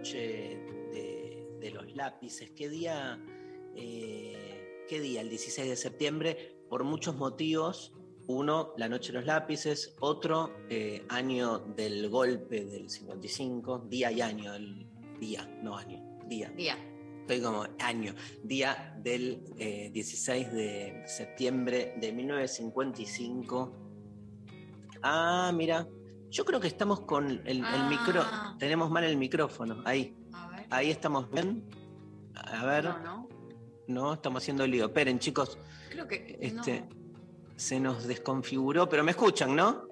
noche de, de los lápices. ¿Qué día? eh, ¿Qué día? El 16 de septiembre, por muchos motivos. Uno, la noche de los lápices. Otro, eh, año del golpe del 55. Día y año, el día, no año, día. Día. Estoy como año, día del eh, 16 de septiembre de 1955. Ah, mira, yo creo que estamos con el, el Ah. micro, tenemos mal el micrófono, ahí, A ver. ahí estamos bien. A ver, No, no, no. estamos haciendo lío. Esperen, chicos, Creo que. este, no. se nos desconfiguró, pero me escuchan, ¿no?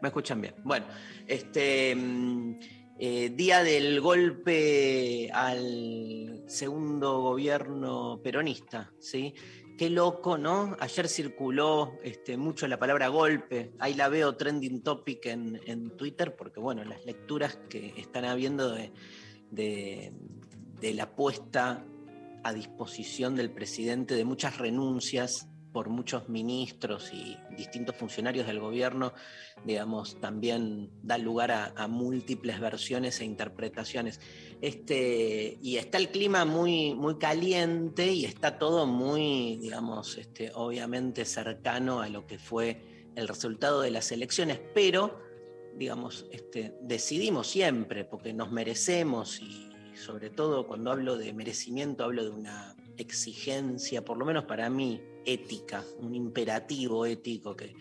Me escuchan bien. Bueno, este mm, eh, día del golpe al segundo gobierno peronista, ¿sí? Qué loco, ¿no? Ayer circuló este, mucho la palabra golpe. Ahí la veo trending topic en, en Twitter, porque bueno, las lecturas que están habiendo de, de- de la puesta a disposición del presidente de muchas renuncias por muchos ministros y distintos funcionarios del gobierno, digamos, también da lugar a, múltiples versiones e interpretaciones. Este, y está el clima muy, muy caliente y está todo muy, digamos, este, obviamente cercano a lo que fue el resultado de las elecciones, pero, digamos, este, decidimos siempre, porque nos merecemos y sobre todo cuando hablo de merecimiento hablo de una exigencia, por lo menos para mí, ética, un imperativo ético que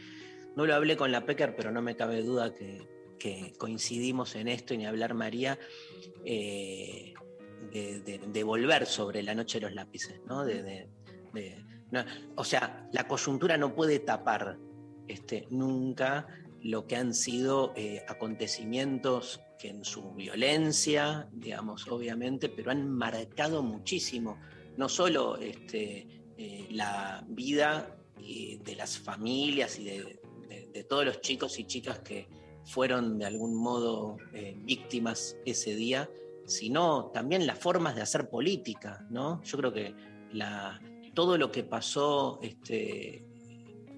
no lo hablé con la Pecker, pero no me cabe duda que, coincidimos en esto y ni hablar María, eh, de, volver sobre la noche de los lápices, ¿no? De- no, o sea, la coyuntura no puede tapar este, nunca lo que han sido eh, acontecimientos que en su violencia, digamos, obviamente, pero han marcado muchísimo, no solo este, eh, la vida eh, de las familias y de, de- todos los chicos y chicas que fueron de algún modo eh, víctimas ese día, sino también las formas de hacer política, ¿no? Yo creo que la, todo lo que pasó este,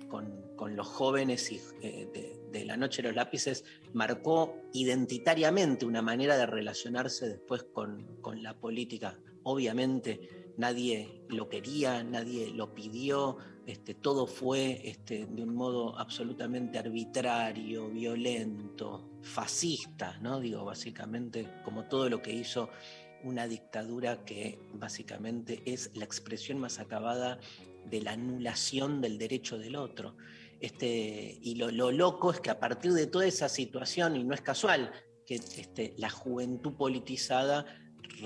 con, con los jóvenes y, de, de la noche de los lápices marcó identitariamente una manera de relacionarse después con, con la política. Obviamente nadie lo quería, nadie lo pidió, este, todo fue este, de un modo absolutamente arbitrario, violento, fascista, ¿no? Digo, básicamente como todo lo que hizo una dictadura que básicamente es la expresión más acabada de la anulación del derecho del otro. Este, y lo, lo loco es que a partir de toda esa situación, y no es casual, que este, la juventud politizada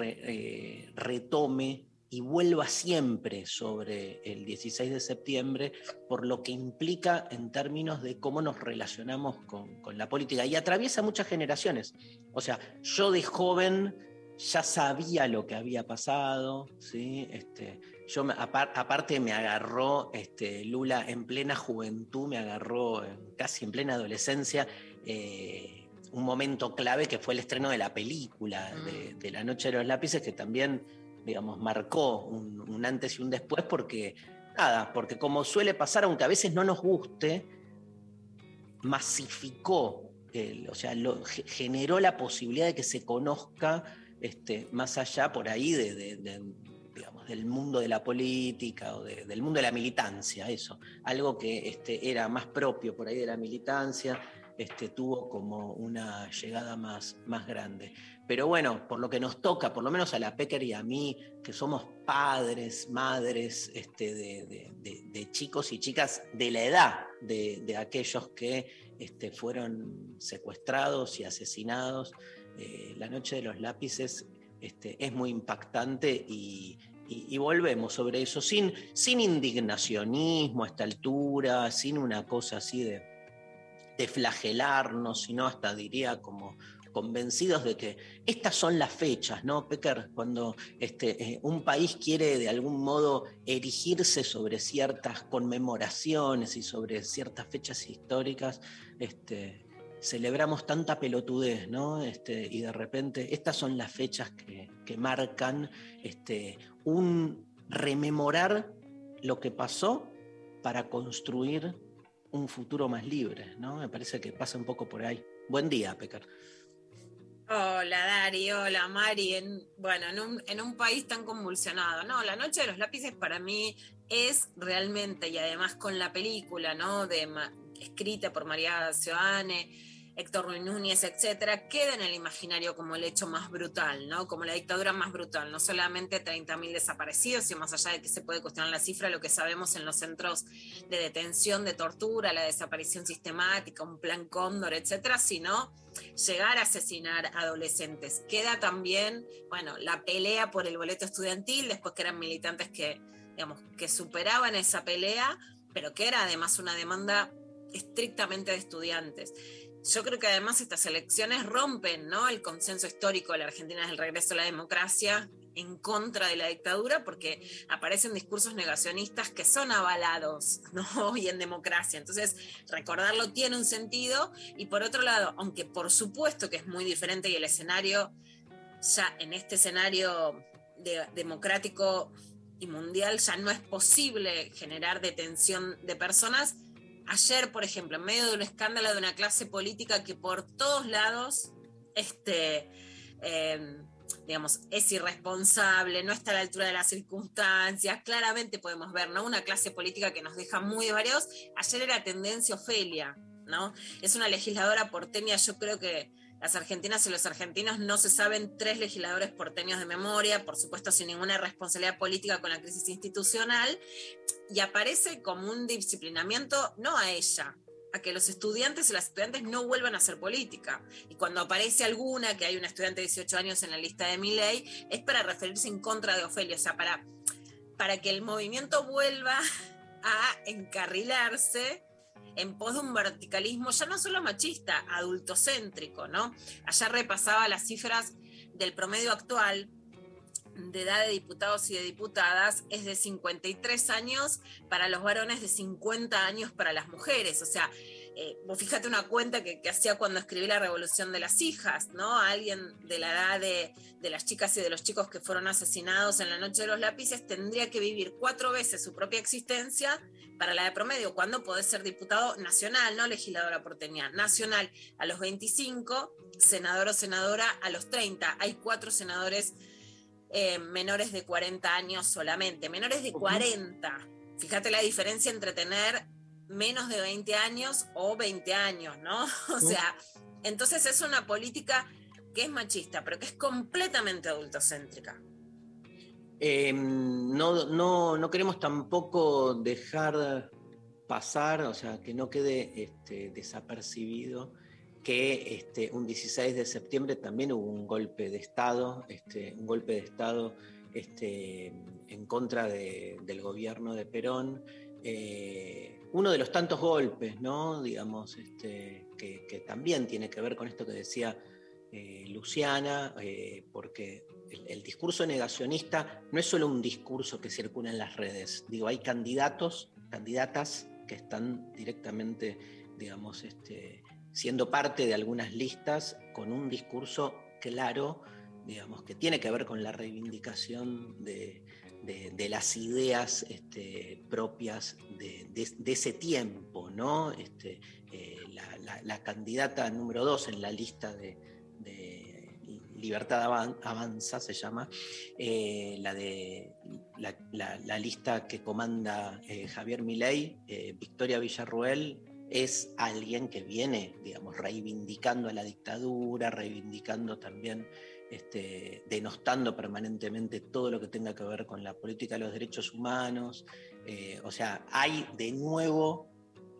eh, retome y vuelva siempre sobre el 16 de septiembre por lo que implica en términos de cómo nos relacionamos con, con la política. Y atraviesa muchas generaciones. O sea, yo de joven ya sabía lo que había pasado, ¿sí? Este, yo me- apar- aparte me agarró este, Lula en plena juventud, me agarró casi en plena adolescencia, eh, un momento clave que fue el estreno de la película de, de La Noche de los Lápices, que también, digamos, marcó un, antes y un después, porque, nada, porque como suele pasar, aunque a veces no nos guste, masificó, o sea, generó la posibilidad de que se conozca este, más allá por ahí de, digamos, del mundo de la política o de- del mundo de la militancia, eso, algo que este, era más propio por ahí de la militancia, este, tuvo como una llegada más, más grande. Pero bueno, por lo que nos toca, por lo menos a la Pecker y a mí, que somos padres, madres este, de, chicos y chicas de la edad de, aquellos que este, fueron secuestrados y asesinados, eh, la noche de los lápices este, es muy impactante y, volvemos sobre eso, sin, sin indignacionismo a esta altura, sin una cosa así de, de flagelarnos, sino hasta diría como convencidos de que estas son las fechas, ¿no, Pecker? Cuando este, eh, un país quiere de algún modo erigirse sobre ciertas conmemoraciones y sobre ciertas fechas históricas, este, celebramos tanta pelotudez, ¿no? Este, y de repente estas son las fechas que, marcan un rememorar lo que pasó para construir un futuro más libre, ¿no? Me parece que pasa un poco por ahí. Buen día, Pecar. Hola Dari, hola Mari, en, bueno, en un, en un, país tan convulsionado. No, la noche de los lápices para mí es realmente, y además con la película, ¿no? De, escrita por María Sioane, Héctor Ruiz Núñez, etcétera, queda en el imaginario como el hecho más brutal, ¿no? Como la dictadura más brutal, no solamente 30.000 desaparecidos, y más allá de que se puede cuestionar la cifra, lo que sabemos en los centros de detención, de tortura, la desaparición sistemática, un plan cóndor, etcétera, sino llegar a asesinar adolescentes. Queda también, bueno, la pelea por el boleto estudiantil, después que eran militantes que, digamos, que superaban esa pelea, pero que era además una demanda estrictamente de estudiantes. Yo creo que además estas elecciones rompen ¿no? el consenso histórico de la Argentina del regreso a la democracia en contra de la dictadura porque aparecen discursos negacionistas que son avalados ¿no? hoy en democracia. Entonces, recordarlo tiene un sentido y por otro lado, aunque por supuesto que es muy diferente y el escenario, ya en este escenario democrático y mundial ya no es posible generar detención de personas, ayer, por ejemplo, en medio de un escándalo de una clase política que por todos lados, este, em, digamos, es irresponsable, no está a la altura de las circunstancias, claramente podemos ver, ¿no? Una clase política que nos deja muy varios. Ayer era tendencia Ofelia, ¿no? Es una legisladora porteña, yo creo que las argentinas y los argentinos no se saben tres legisladores porteños de memoria, por supuesto sin ninguna responsabilidad política con la crisis institucional, y aparece como un disciplinamiento no a ella, a que los estudiantes y las estudiantes no vuelvan a hacer política. Y cuando aparece alguna, que hay una estudiante de 18 años en la lista de mi ley, es para referirse en contra de Ofelia, o sea, para, para que el movimiento vuelva a encarrilarse en pos de un verticalismo ya no solo machista, adultocéntrico, ¿no? Allá repasaba las cifras del promedio actual de edad de diputados y de diputadas es de 53 años para los varones, de 50 años para las mujeres. O sea, eh, fíjate una cuenta que, hacía cuando escribí La Revolución de las Hijas, ¿no? Alguien de la edad de, de, las chicas y de los chicos que fueron asesinados en la Noche de los Lápices tendría que vivir cuatro veces su propia existencia para la de promedio, cuando podés ser diputado nacional, no legisladora porteña, nacional a los 25, senador o senadora a los 30. Hay cuatro senadores eh, menores de 40 años solamente, menores de 40. Fíjate la diferencia entre tener menos de 20 años o 20 años, ¿no? O sea, entonces es una política que es machista, pero que es completamente adultocéntrica. Em, no, no, no, queremos tampoco dejar pasar, o sea, que no quede este, desapercibido que este, un 16 de septiembre también hubo un golpe de Estado, este, un golpe de Estado este, en contra del gobierno de Perón. Eh, uno de los tantos golpes, ¿no? Digamos, este, que, también tiene que ver con esto que decía eh, Luciana, eh, porque el, el, discurso negacionista no es solo un discurso que circula en las redes. Digo, hay candidatos, candidatas que están directamente, digamos, este, siendo parte de algunas listas con un discurso claro, digamos, que tiene que ver con la reivindicación de, las ideas este, propias de, ese tiempo, ¿no? Este, eh, la, candidata número dos en la lista de, Libertad Avanza se llama, eh, la de la, lista que comanda eh, Javier Milei, Victoria Villarruel, es alguien que viene, digamos, reivindicando a la dictadura, reivindicando también, este, denostando permanentemente todo lo que tenga que ver con la política de los derechos humanos. Eh, o sea, hay de nuevo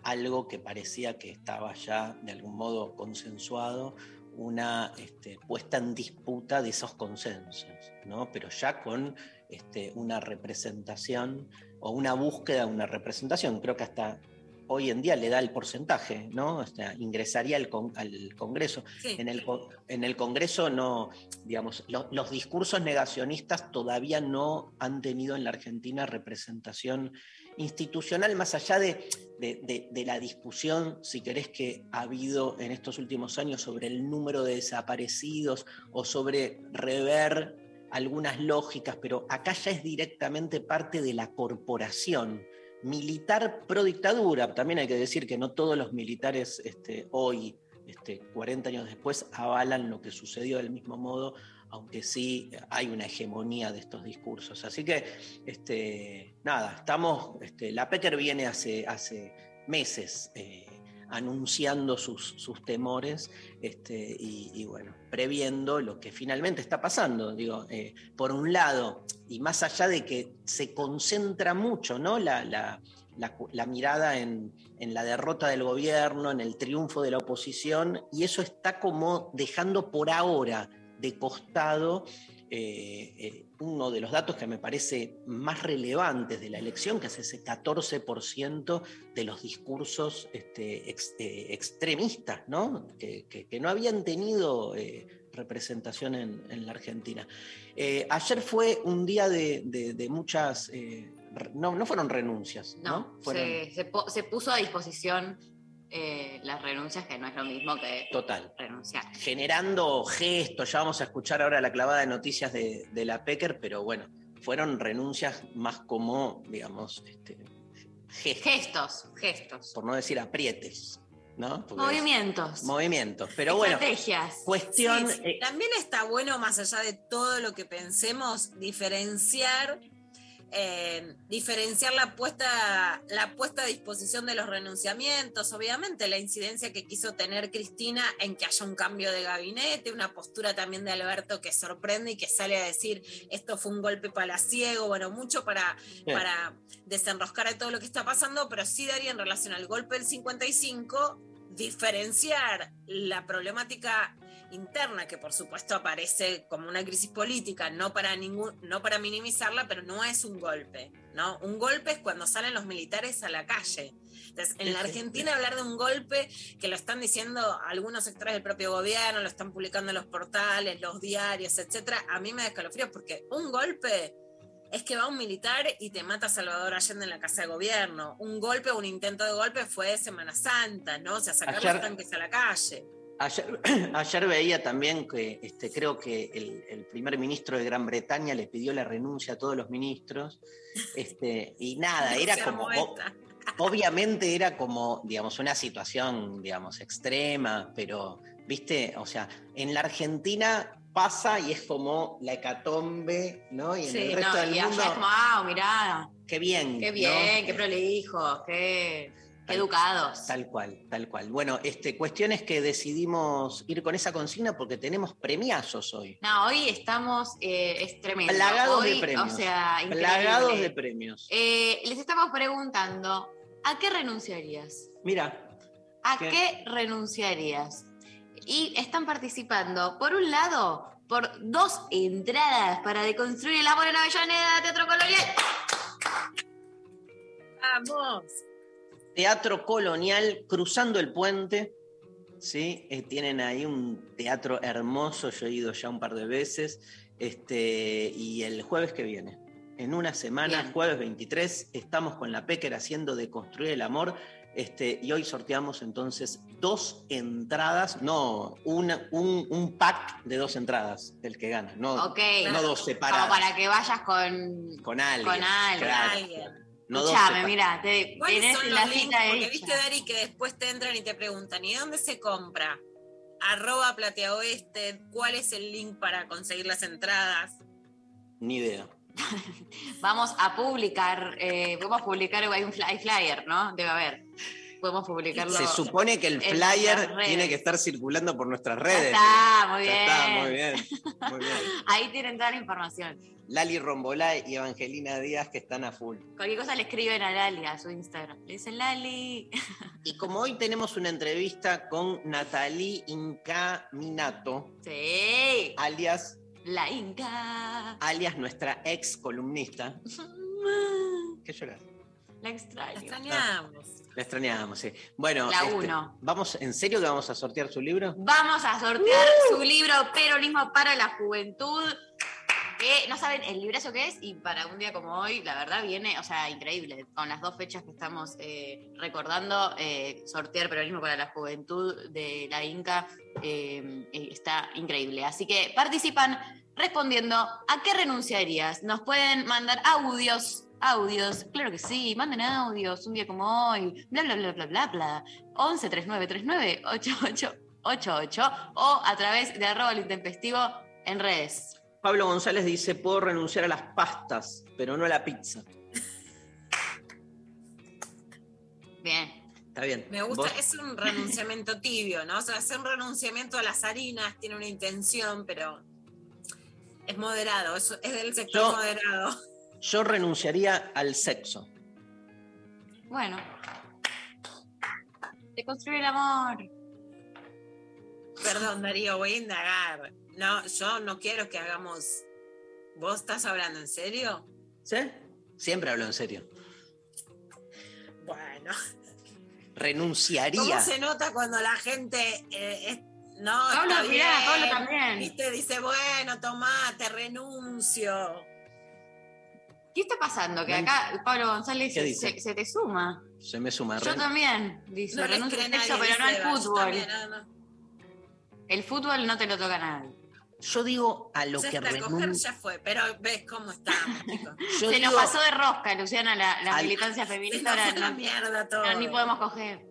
algo que parecía que estaba ya de algún modo consensuado, una este, puesta en disputa de esos consensos, ¿no? pero ya con este, una representación o una búsqueda de una representación. Creo que hasta hoy en día le da el porcentaje, ¿no? ingresaría al, al Congreso. En, el, en, el, Congreso no, digamos, los discursos negacionistas todavía no han tenido en la Argentina representación institucional, más allá de, de, la discusión, si querés, que ha habido en estos últimos años sobre el número de desaparecidos o sobre rever algunas lógicas, pero acá ya es directamente parte de la corporación militar pro dictadura. También hay que decir que no todos los militares este, hoy, este, 40 años después, avalan lo que sucedió del mismo modo, aunque sí hay una hegemonía de estos discursos. Así que, este, nada, estamos, este, la Pecker viene hace, hace meses. Eh, anunciando sus, temores este, y, bueno, previendo lo que finalmente está pasando. Digo, eh, por un lado, y más allá de que se concentra mucho ¿no? la, la, mirada en, en, la derrota del gobierno, en el triunfo de la oposición, y eso está como dejando por ahora de costado eh, eh, uno de los datos que me parece más relevantes de la elección, que es ese 14% de los discursos este, eh, extremistas, ¿no? Que, no habían tenido representación en, la Argentina. ayer fue un día de, muchas... No, no, fueron renuncias. No, se puso a disposición eh, las renuncias, que no es lo mismo que Total. renunciar. Generando gestos, ya vamos a escuchar ahora la clavada de noticias de, la Pecker, pero bueno, fueron renuncias más como, digamos, este, gestos. gestos. Por no decir aprietes. ¿no? movimientos. Movimientos. Pero bueno. Estrategias. Cuestión. Eh, también está bueno, más allá de todo lo que pensemos, diferenciar diferenciar la puesta, la puesta a disposición de los renunciamientos, obviamente la incidencia que quiso tener Cristina en que haya un cambio de gabinete, una postura también de Alberto que sorprende y que sale a decir esto fue un golpe palaciego, bueno, mucho para, para desenroscar de todo lo que está pasando, pero sí daría en relación al golpe del 55 diferenciar la problemática interna, que por supuesto aparece como una crisis política, no para, ningún, no para minimizarla, pero no es un golpe. ¿no? Un golpe es cuando salen los militares a la calle. Entonces, en la Argentina hablar de un golpe, que lo están diciendo algunos sectores del propio gobierno, lo están publicando en los portales, los diarios, etcétera, a mí me da escalofríos porque un golpe es que va un militar y te mata a Salvador Allende en la casa de gobierno. Un golpe o un intento de golpe fue Semana Santa, ¿no? O sea, sacar los tanques a la calle. Ayer, veía también que este, creo que el, primer ministro de Gran Bretaña le pidió la renuncia a todos los ministros. Este, y nada, era como. Obviamente era como, digamos, una situación, digamos, extrema, pero, viste, o sea, en la Argentina pasa y es como la hecatombe, ¿no? Y en el resto del mundo. es como, ah, mirá. Qué bien. Qué bien, qué prolijo, qué Educados. Tal cual, tal cual. Bueno, este, cuestión que decidimos ir con esa consigna porque tenemos premiazos hoy. No, hoy estamos, eh, es tremendo. Plagados de premios. O sea, Plagados de premios. Eh, les estamos preguntando, ¿a qué renunciarías? Mira. ¿A qué, renunciarías? Y están participando, por un lado, por dos entradas para deconstruir el amor en Avellaneda, Teatro Colonial. ¡Vamos! Teatro Colonial Cruzando el Puente. ¿sí? Eh, tienen ahí un teatro hermoso, yo he ido ya un par de veces. Este, y el jueves que viene, en una semana, jueves 23, estamos con la Pecker haciendo de construir el amor. Este, y hoy sorteamos entonces dos entradas, no, una, un, pack de dos entradas, el que gana, no, no dos separadas. Como para que vayas con, con alguien. Con alguien. No mira, te, la cita Porque viste, Dari, que después te entran y te preguntan, ¿y dónde se compra? Arroba Platea Oeste, ¿cuál es el link para conseguir las entradas? Ni idea. vamos a publicar, eh, vamos a publicar, hay un flyer, ¿no? Debe haber. Podemos publicarlo. Se supone que el flyer tiene que estar circulando por nuestras Ya redes. está, muy Ya bien. está, muy bien. Muy bien. Ahí tienen toda la información. Lali Rombolá y Evangelina Díaz que están a full. Cualquier cosa le escriben a Lali, a su Instagram. Le dicen, Lali. Y como hoy tenemos una entrevista con Natalie Incaminato, Sí, alias, la Inca. alias nuestra ex columnista. ¿Qué lloras? La La extraño. extrañamos. La extrañábamos, sí. Bueno, La este, uno. vamos, ¿en serio que vamos a sortear su libro? Vamos a sortear Uh. su libro Peronismo para la Juventud. Que no saben el librazo que es y para un día como hoy, la verdad viene, o sea, increíble. Con las dos fechas que estamos eh, recordando, eh, sortear Peronismo para la Juventud de la Inca eh, eh, está increíble. Así que participan respondiendo a qué renunciarías. Nos pueden mandar audios. Audios, claro que sí, manden audios un día como hoy, bla bla bla bla bla bla. 11 3939 8888 o a través de arroba el intempestivo en redes. Pablo González dice, puedo renunciar a las pastas, pero no a la pizza. Bien. Está bien. Me gusta, ¿Vos? es un renunciamiento tibio, ¿no? O sea, hacer un renunciamiento a las harinas tiene una intención, pero es moderado, es, es del sector Yo- moderado. Yo renunciaría al sexo. Bueno. De construir el amor. Perdón, Darío, voy a indagar. No, yo no quiero que hagamos. ¿Vos estás hablando en serio? ¿Sí? Siempre hablo en serio. Bueno. Renunciaría. ¿Cómo se nota cuando la gente eh, es- no Pablo, está mirá, Pablo también. Viste, dice, bueno, tomá, te renuncio. ¿Qué está pasando? Que acá Pablo González ¿Qué se, dice? se- se te suma. Se me suma. Yo también, dice. No renuncio al sexo, pero no al fútbol. también. El fútbol no te lo toca a nadie. Yo digo a lo Ya que está, coger renuncio. ya fue, pero ves cómo. Yo Se digo, nos pasó de rosca, Luciana, la, la Al- militancia Se feminista. nos Ahora fue la no, mierda todo. no, ni podemos coger.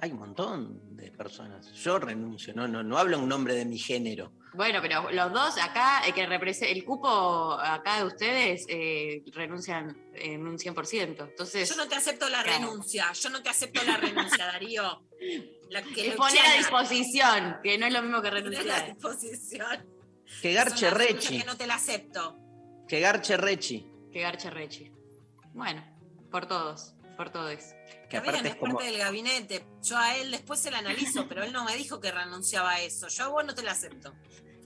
Hay un montón de personas. Yo renuncio, no, no, no hablo en nombre de mi género. Bueno, pero los dos acá, el, que represe- el cupo acá de ustedes eh, renuncian en un 100%. Entonces, Yo no te acepto la Claro. renuncia, yo no te acepto la renuncia, Darío. La que es poner a disposición, que no es lo mismo que tiene a renunciar. disposición. Que Es garche Rechi. Que no te la acepto. Que garche Rechi. Que garche Rechi. Bueno, por todos, por todos. Que Está bien, aparte es es como. parte del gabinete. Yo a él después se la analizo, pero él no me dijo que renunciaba a eso. Yo a vos no te la acepto.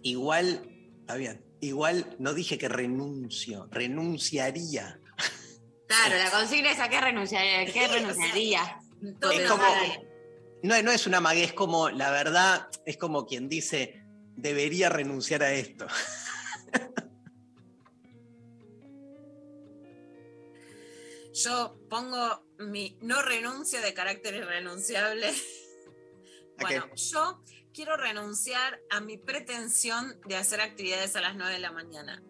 Igual, está bien. Igual no dije que renuncio, renunciaría. Claro, la consigna es a qué renunciaría. ¿a qué renunciaría? Todo Es como-. No, no es una mague, es como, la verdad, es como quien dice, debería renunciar a esto. Yo pongo mi no renuncio de carácter irrenunciable. Bueno, yo quiero renunciar a mi pretensión de hacer actividades a las 9 de la mañana.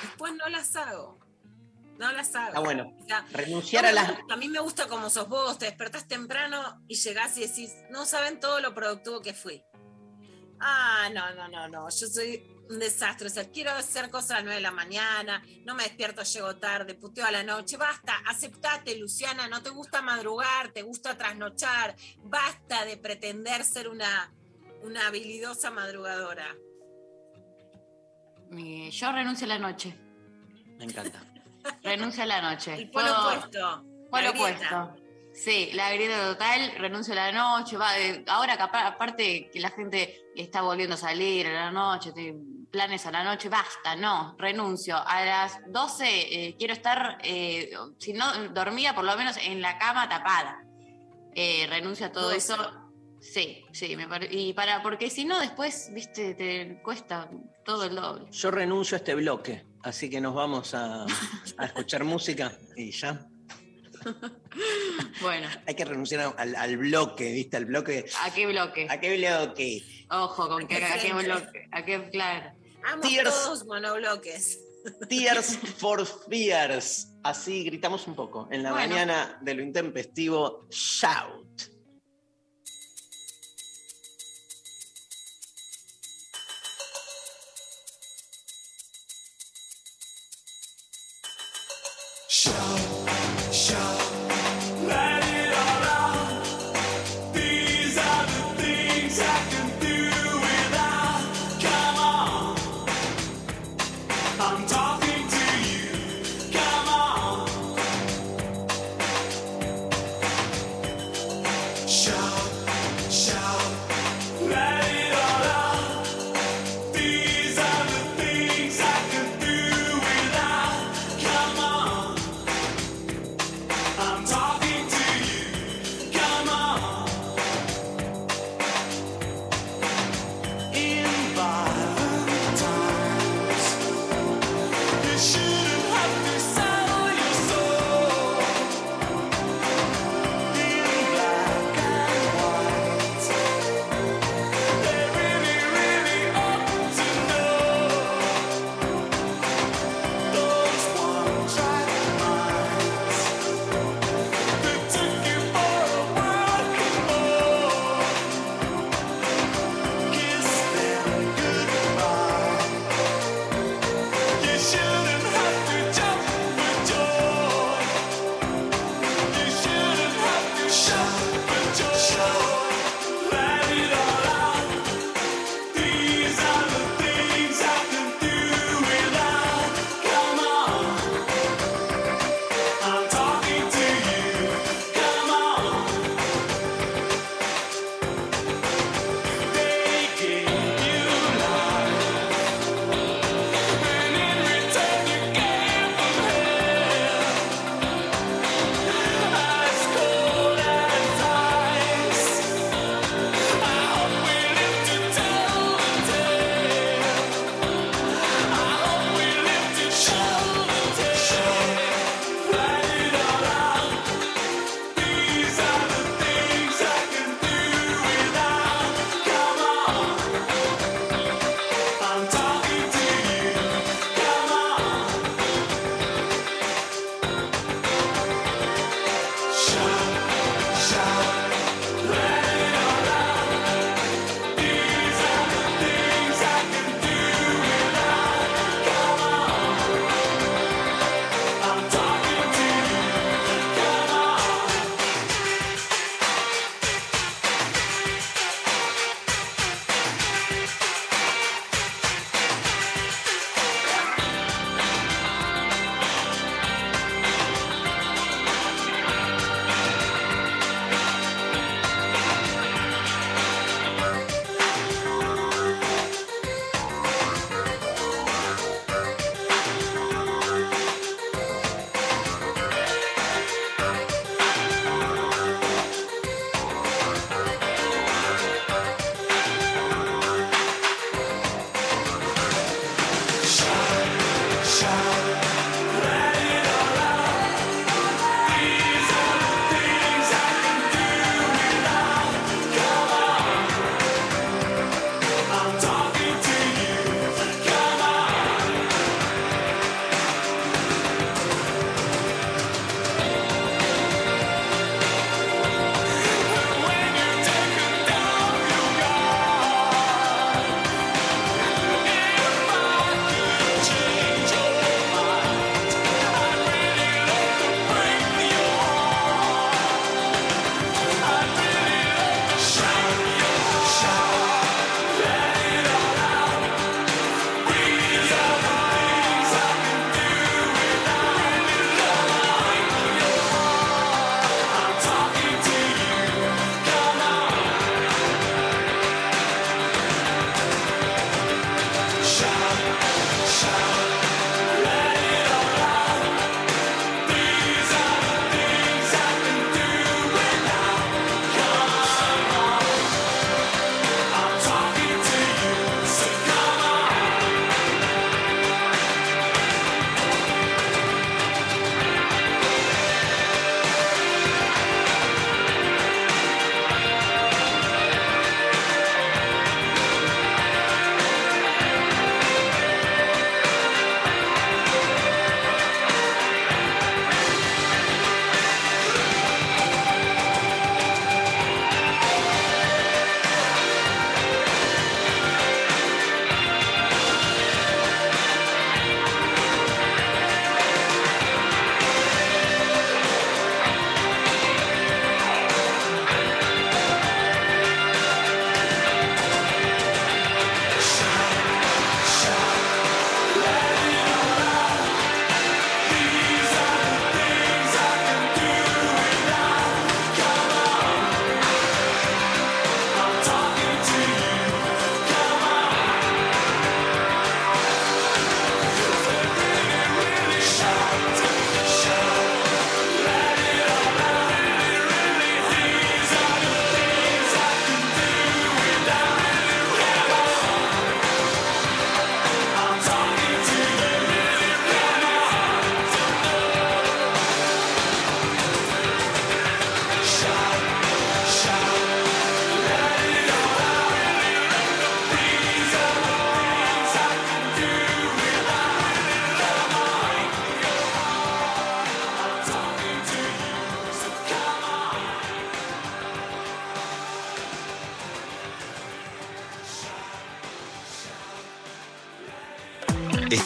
Después no las hago. No las hago. Ah, bueno. O sea, Renunciar a las. a mí me gusta como sos vos, te despertás temprano y llegás y decís, no saben todo lo productivo que fui. Ah, no, no, no, no, yo soy un desastre, o sea, quiero hacer cosas a las 9 de la mañana, no me despierto, llego tarde, puteo a la noche, basta, aceptate, Luciana, no te gusta madrugar, te gusta trasnochar, basta de pretender ser una, una habilidosa madrugadora. Yo renuncio a la noche. Me encanta. Renuncio a la noche. El polo Puedo- opuesto. Polo opuesto. Sí, la grieta total, renuncio a la noche. Va, de- ahora capaz, aparte que la gente está volviendo a salir a la noche, tiene planes a la noche, basta, no, renuncio. A las 12 eh, quiero estar, eh, si no dormía, por lo menos en la cama tapada. Eh, renuncio a todo 12. eso. Sí, sí, me y para, porque si no después, viste, te cuesta todo el doble. Yo renuncio a este bloque, así que nos vamos a, a escuchar música y ya. Bueno, Hay que renunciar al, al bloque, ¿viste? Al bloque. ¿a qué bloque? ¿A qué bloque? Ojo, con ¿A que qué a qué bloque, a qué, claro. Amo Tears. todos monobloques. Tears for Fears. Así gritamos un poco. En la Bueno. mañana de lo intempestivo, shout. Shout, shout,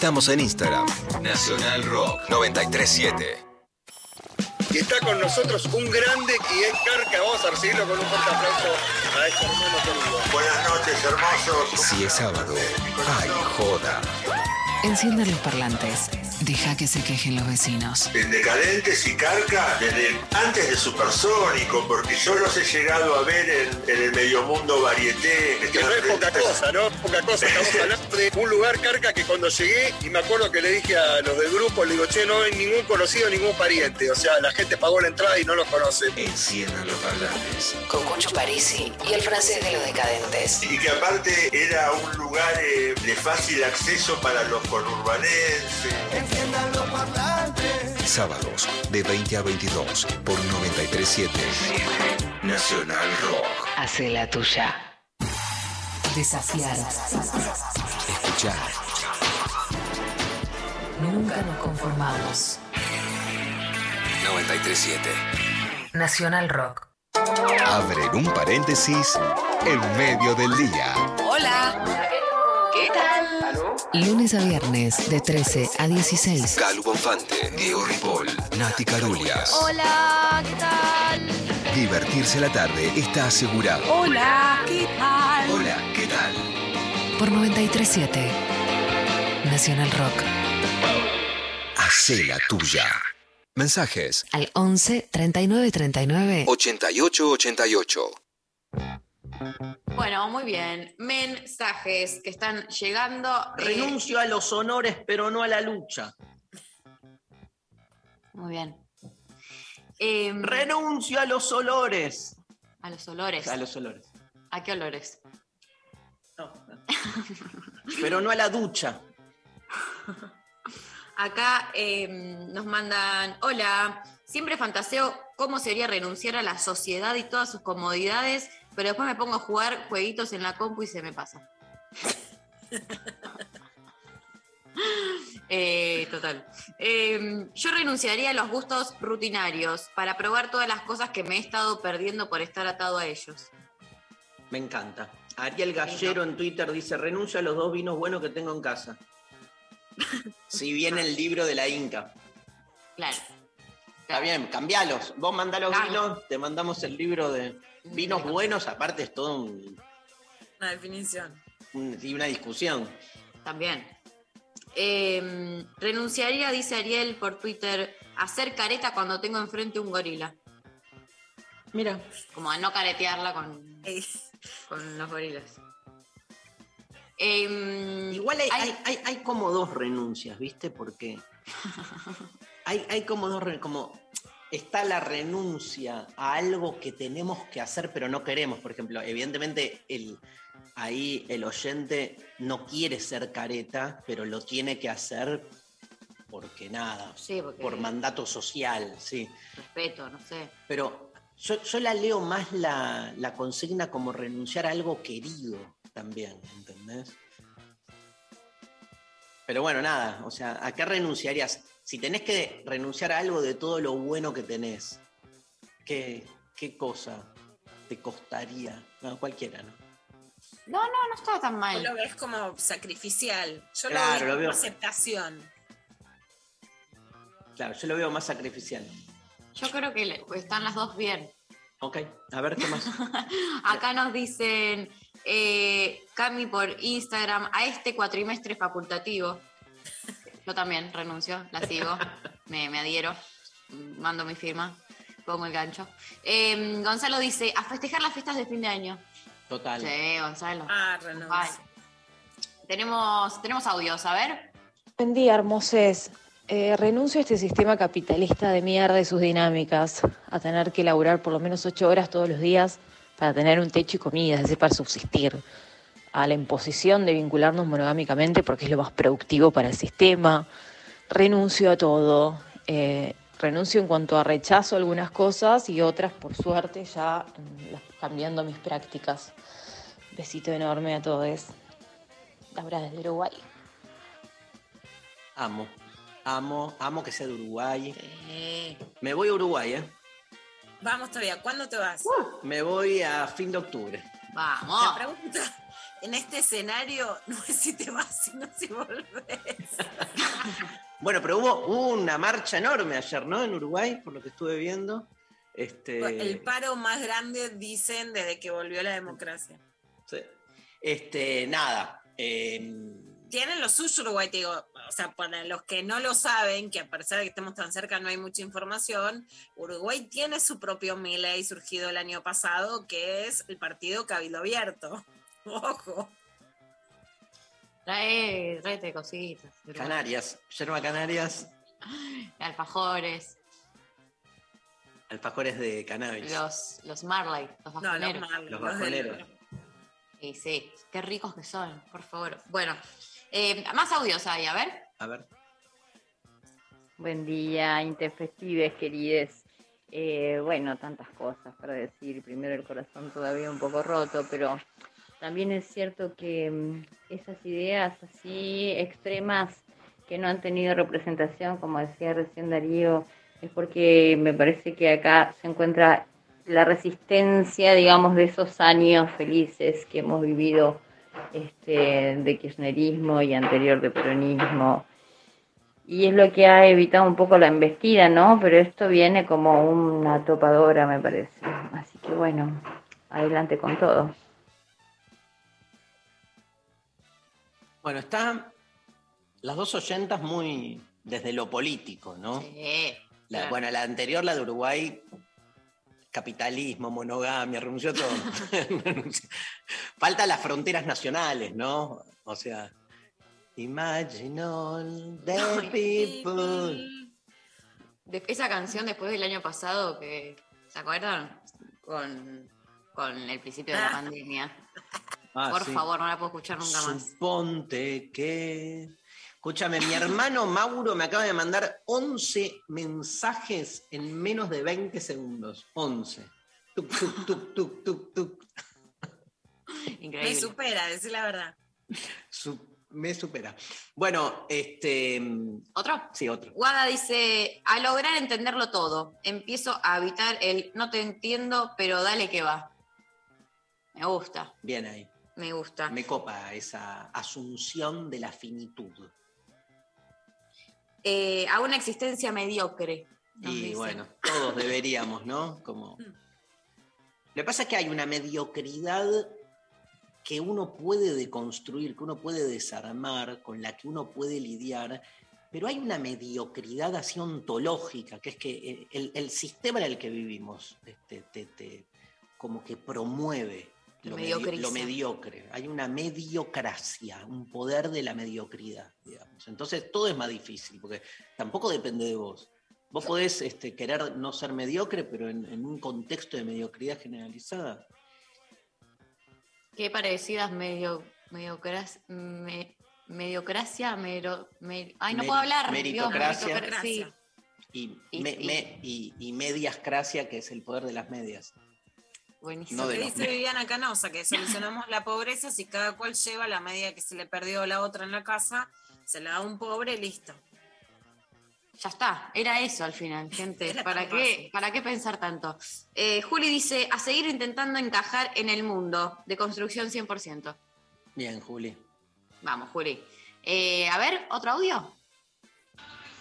Estamos en Instagram. Nacional Rock 937. Y está con nosotros un grande y es Carca. Vamos a recibirlo con un fuerte aplauso a este hermano querido. Buenas noches, hermosos. Si es sábado, ay, joda. Enciendan los parlantes. Deja que se quejen los vecinos. En Decadentes y Carca, desde antes de Supersónico, porque yo los he llegado a ver en, en el medio mundo varieté. Que no es poca cosa, ¿no? Poca cosa. Estamos hablando de un lugar, Carca, que cuando llegué, y me acuerdo que le dije a los del grupo, le digo, che, no hay ningún conocido, ningún pariente. O sea, la gente pagó la entrada y no los conoce. Enciendan los parlantes. Con Cucho Parisi y el francés de los decadentes. Y que aparte era un lugar eh, de fácil acceso para los conurbanenses. Sábados de 20 a 22 por 937 Nacional Rock. Hace la tuya. Desafiar. Escuchar. Nunca nos conformamos. 937. Nacional Rock. Abren un paréntesis en medio del día. Hola. ¿Qué tal? Lunes a viernes de 13 a 16. Calu Bonfante, Diego Ripoll, Nati Carulias. Hola, ¿qué tal? Divertirse la tarde está asegurado. Hola, ¿qué tal? Hola, ¿qué tal? Por 937. Nacional Rock. Hacé la tuya. Mensajes Al 11 39 39. 88 88. Bueno, muy bien. Mensajes que están llegando. eh, Renuncio a los honores, pero no a la lucha. Muy bien. Renuncio a los olores. a los olores. A los olores. ¿A qué olores? No. Pero no a la ducha. Acá em, nos mandan, hola, siempre fantaseo cómo sería renunciar a la sociedad y todas sus comodidades, pero después me pongo a jugar jueguitos en la compu y se me pasa. Eh, total. Em, yo renunciaría a los gustos rutinarios para probar todas las cosas que me he estado perdiendo por estar atado a ellos. Me encanta. Ariel Gallero en Twitter dice: renuncio a los dos vinos buenos que tengo en casa. Si viene el libro de la Inca. Claro. Está bien, cambialos. Vos mandá los Claro. vinos, te mandamos el libro de vinos buenos. Aparte, es todo un- Una definición. un- y una discusión. También. Em, renunciaría, dice Ariel por Twitter, a hacer careta cuando tengo enfrente un gorila. Mira, Como a no caretearla con, con los gorilas. Em, igual hay, Hay- hay, como dos renuncias, ¿viste? Porque hay, hay como dos, como está la renuncia a algo que tenemos que hacer pero no queremos. Por ejemplo, evidentemente el, ahí el oyente no quiere ser careta, pero lo tiene que hacer porque nada, Sí, porque por mandato social, sí. respeto, no sé. Pero yo, yo la leo más la, la consigna como renunciar a algo querido también, ¿entendés? Pero bueno, nada, o sea, ¿a qué renunciarías? Si tenés que renunciar a algo de todo lo bueno que tenés, ¿qué, qué cosa te costaría? No, cualquiera, ¿no? No, no, no estaba tan mal. lo ves como sacrificial. Yo Claro, lo lo veo veo. como aceptación. Claro, yo lo veo más sacrificial. Yo creo que le- están las dos bien. Ok, a ver qué más. Acá nos dicen, eh, Cami por Instagram, a este cuatrimestre facultativo. Yo también renuncio, la sigo, me, me adhiero, mando mi firma, pongo el gancho. Eh, Gonzalo dice, a festejar las fiestas de fin de año. Total. Sí, Gonzalo. Ah, renuncio. Vale. Tenemos, tenemos audios, a ver. Buen día, hermoses. Eh, renuncio a este sistema capitalista de mierda y sus dinámicas, a tener que laburar por lo menos ocho horas todos los días para tener un techo y comida, es decir, para subsistir, a la imposición de vincularnos monogámicamente porque es lo más productivo para el sistema. Renuncio a todo. Eh, renuncio en cuanto a rechazo algunas cosas y otras, por suerte, ya cambiando mis prácticas. Besito enorme a todos. Laura desde Uruguay. Amo, amo, amo que sea de Uruguay. Me voy a Uruguay, ¿eh? Vamos todavía, ¿cuándo te vas? Me voy a fin de octubre. Vamos. La pregunta en este escenario no es si te vas, sino si volvés. Bueno, pero hubo, hubo una marcha enorme ayer, ¿no? En Uruguay, por lo que estuve viendo. Este, El paro más grande, dicen, desde que volvió la democracia. sí. Este, nada. eh, Tienen lo suyo Uruguay, te digo, o sea, para los que no lo saben, que a pesar de que estemos tan cerca no hay mucha información, Uruguay tiene su propio Milei surgido el año pasado, que es el partido Cabildo Abierto. Ojo. Trae, tráete cositas. Canarias, yerba Canarias, Alfajores, alfajores de cannabis. los, los Marley, los No, los bajoneros. malos. Los los del- bajoneros. Y sí, qué ricos que son, por favor. Bueno, eh, más audios hay, a ver. A ver. Buen día, intempestives, querides. Eh, bueno, tantas cosas para decir. Primero el corazón todavía un poco roto, pero también es cierto que mm, esas ideas así extremas que no han tenido representación, como decía recién Darío, es porque me parece que acá se encuentra la resistencia, digamos, de esos años felices que hemos vivido este, de kirchnerismo y anterior de peronismo. Y es lo que ha evitado un poco la embestida, ¿no? Pero esto viene como una topadora, me parece. Así que bueno, adelante con todo. Bueno, están las dos oyentas muy desde lo político, ¿no? Sí. La- claro. Bueno, la anterior, la de Uruguay, capitalismo, monogamia, renunció a todo. Falta las fronteras nacionales, ¿no? O sea, imagine all the people. De- esa canción después del año pasado que, ¿se acuerdan? Con, con el principio de la Ah. pandemia. Ah, Por sí. favor, no la puedo escuchar nunca más. Suponte que. Escúchame, mi hermano Mauro me acaba de mandar 11 mensajes en menos de 20 segundos. 11. Tuc, tuc, tuc, tuc, tuc, tuc. Me Increíble. supera, decir la verdad. Su- me supera. Bueno, este. ¿Otro? Sí, otro. Guada dice, a lograr entenderlo todo, empiezo a evitar el no te entiendo, pero dale que va. Me gusta, Bien ahí. me gusta. Me copa esa asunción de la finitud. Eh, a una existencia mediocre. Y dicen. bueno, todos deberíamos, ¿no? Como... Lo que pasa es que hay una mediocridad que uno puede deconstruir, que uno puede desarmar, con la que uno puede lidiar, pero hay una mediocridad así ontológica, que es que el, el sistema en el que vivimos este, te- te- como que promueve lo, Mediocre lo. Hay una mediocracia, un poder de la mediocridad, digamos. Entonces todo es más difícil, porque tampoco depende de vos. Vos podés este, querer no ser mediocre, pero en, en un contexto de mediocridad generalizada. Qué parecidas medio, mediocras- me- mediocracia, mero- me- ay, no Meri- puedo hablar. Dios, meritocracia. meritocra- sí. Y, Y- me- y- me- y- y mediascracia, que es el poder de las medias. Buenísimo. No Lo de los dice Viviana Canosa, que solucionamos la pobreza si cada cual lleva la medida que se le perdió a la otra en la casa, se la da a un pobre listo. Ya está, era eso al final, gente. ¿Para qué. ¿Para qué pensar tanto? Eh, Juli dice, a seguir intentando encajar en el mundo, de construcción 100%. Bien, Juli. Vamos, Juli. Eh, a ver, otro audio.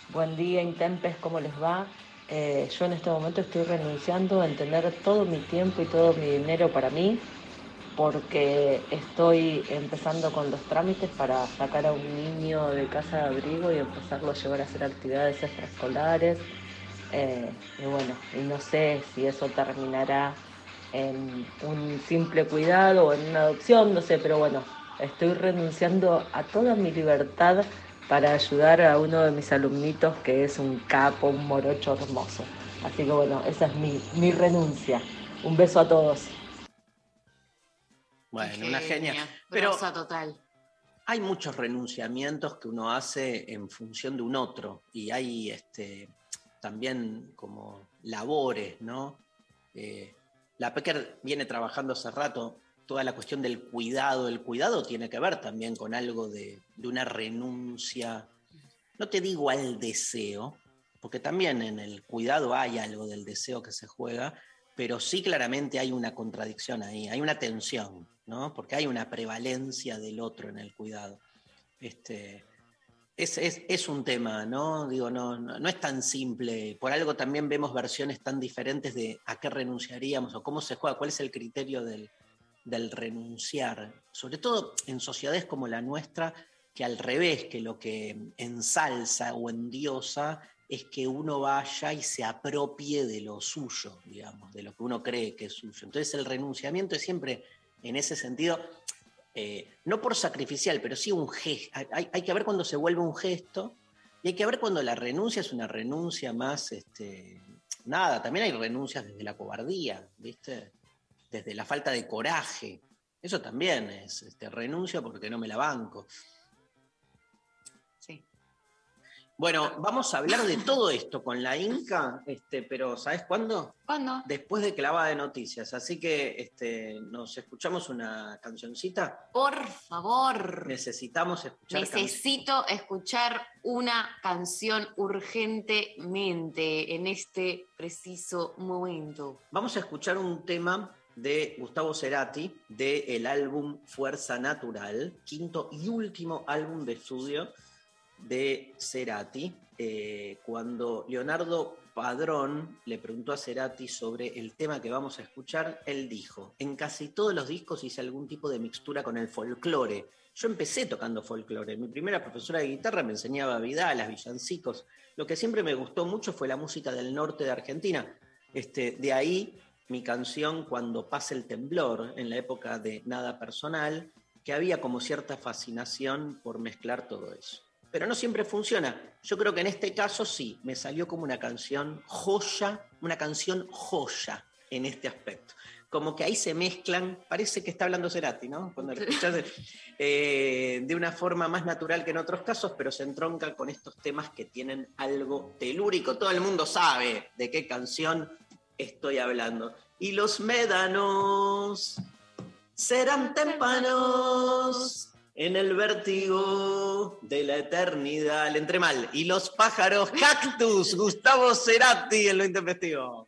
Buen día, Intempes, ¿cómo les va? Eh, yo en este momento estoy renunciando a tener todo mi tiempo y todo mi dinero para mí, porque estoy empezando con los trámites para sacar a un niño de casa de abrigo y empezarlo a llevar a hacer actividades extraescolares. Eh, y bueno, y no sé si eso terminará en un simple cuidado o en una adopción, no sé, pero bueno, estoy renunciando a toda mi libertad para ayudar a uno de mis alumnitos que es un capo, un morocho hermoso. Así que bueno, esa es mi, mi renuncia. Un beso a todos. Bueno, una genia. Pero total. hay muchos renunciamientos que uno hace en función de un otro y hay este, también como labores, ¿no? Eh, la Pecker viene trabajando hace rato toda la cuestión del cuidado. El cuidado tiene que ver también con algo de, una renuncia, no te digo al deseo, porque también en el cuidado hay algo del deseo que se juega, pero sí claramente hay una contradicción ahí, hay una tensión, ¿no? Porque hay una prevalencia del otro en el cuidado. Este, es, es- es un tema, ¿no? Digo, no, no es tan simple. Por algo también vemos versiones tan diferentes de a qué renunciaríamos o cómo se juega, cuál es el criterio del, del renunciar. Sobre todo en sociedades como la nuestra, que al revés, que lo que ensalza o endiosa es que uno vaya y se apropie de lo suyo, digamos, de lo que uno cree que es suyo. Entonces el renunciamiento es siempre, en ese sentido, eh, no por sacrificial, pero sí un gesto. Hay, que ver cuando se vuelve un gesto y hay que ver cuando la renuncia es una renuncia más, este, nada, también hay renuncias desde la cobardía, ¿viste? Desde la falta de coraje. Eso también es, este, renuncio porque no me la banco. Sí. Bueno, vamos a hablar de todo esto con la Inca, este, pero ¿sabes cuándo? ¿Cuándo? Después de clavada de noticias. Así que este, nos escuchamos una cancioncita. Por favor. Necesitamos escuchar Necesito escuchar una canción urgentemente en este preciso momento. Vamos a escuchar un tema de Gustavo Cerati del álbum Fuerza Natural, quinto y último álbum de estudio de Cerati. Eh, cuando Leonardo Padrón le preguntó a Cerati sobre el tema que vamos a escuchar, él dijo, en casi todos los discos hice algún tipo de mixtura con el folclore. Yo empecé tocando folclore. Mi primera profesora de guitarra me enseñaba vidalas, villancicos. Lo que siempre me gustó mucho fue la música del norte de Argentina. Este, de ahí mi canción Cuando pase el temblor, en la época de Nada Personal, que había como cierta fascinación por mezclar todo eso. Pero no siempre funciona. Yo creo que en este caso sí, me salió como una canción joya, una canción joya en este aspecto. Como que ahí se mezclan, parece que está hablando Cerati, ¿no? Cuando lo escuchás, eh, de una forma más natural que en otros casos, pero se entronca con estos temas que tienen algo telúrico. Todo el mundo sabe de qué canción estoy hablando. Y los médanos serán témpanos en el vértigo de la eternidad. Le entré mal. Y los pájaros cactus, Gustavo Cerati en lo intempestivo.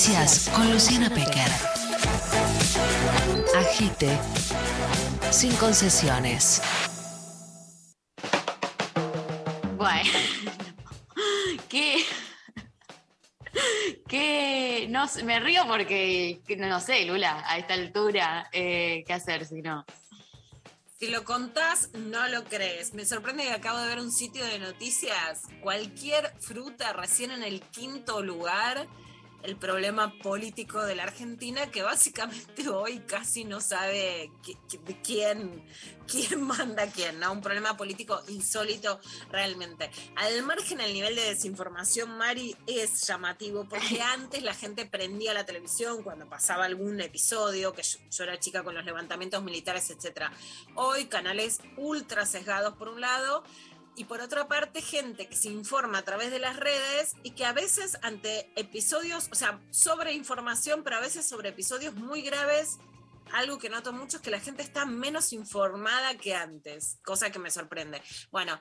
Noticias con Luciana Pecker. Agite. Sin concesiones. Bueno, qué. qué. No, sé, me río porque que no sé, Lula, a esta altura, eh, ¿qué hacer si no? Si lo contás, no lo crees. Me sorprende que acabo de ver un sitio de noticias. Cualquier fruta recién en el quinto lugar. El problema político de la Argentina, que básicamente hoy casi no sabe de quién, quién manda a quién, ¿no? Un problema político insólito realmente. Al margen, el nivel de desinformación, Mari, es llamativo, porque antes la gente prendía la televisión cuando pasaba algún episodio, que yo, yo era chica con los levantamientos militares, etcétera. Hoy canales ultra sesgados por un lado y por otra parte gente que se informa a través de las redes y que a veces ante episodios, o sea, sobre información, pero a veces sobre episodios muy graves, algo que noto mucho es que la gente está menos informada que antes, cosa que me sorprende. Bueno,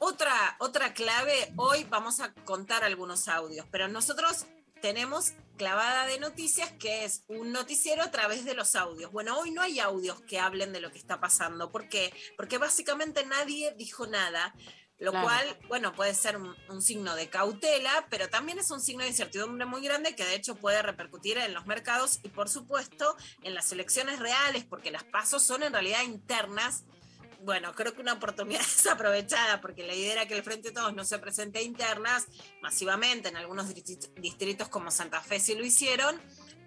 otra, otra clave, hoy vamos a contar algunos audios, pero nosotros tenemos clavada de noticias, que es un noticiero a través de los audios. Bueno, hoy no hay audios que hablen de lo que está pasando. ¿Por qué? Porque básicamente nadie dijo nada, lo Claro. cual, bueno, puede ser un, un signo de cautela, pero también es un signo de incertidumbre muy grande que de hecho puede repercutir en los mercados y por supuesto en las elecciones reales, porque las pasos son en realidad internas bueno, creo que una oportunidad desaprovechada, porque la idea era que el Frente de Todos no se presente a internas masivamente, en algunos distritos como Santa Fe sí lo hicieron,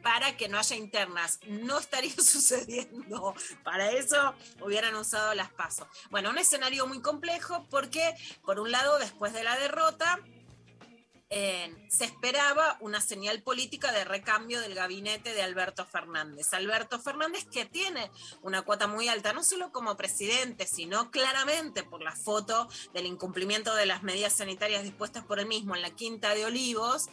para que no haya internas. No estaría sucediendo. Para eso hubieran usado las pasos. Bueno, un escenario muy complejo porque, por un lado, después de la derrota, se esperaba una señal política de recambio del gabinete de Alberto Fernández. Alberto Fernández que tiene una cuota muy alta, no solo como presidente, sino claramente por la foto del incumplimiento de las medidas sanitarias dispuestas por él mismo en la Quinta de Olivos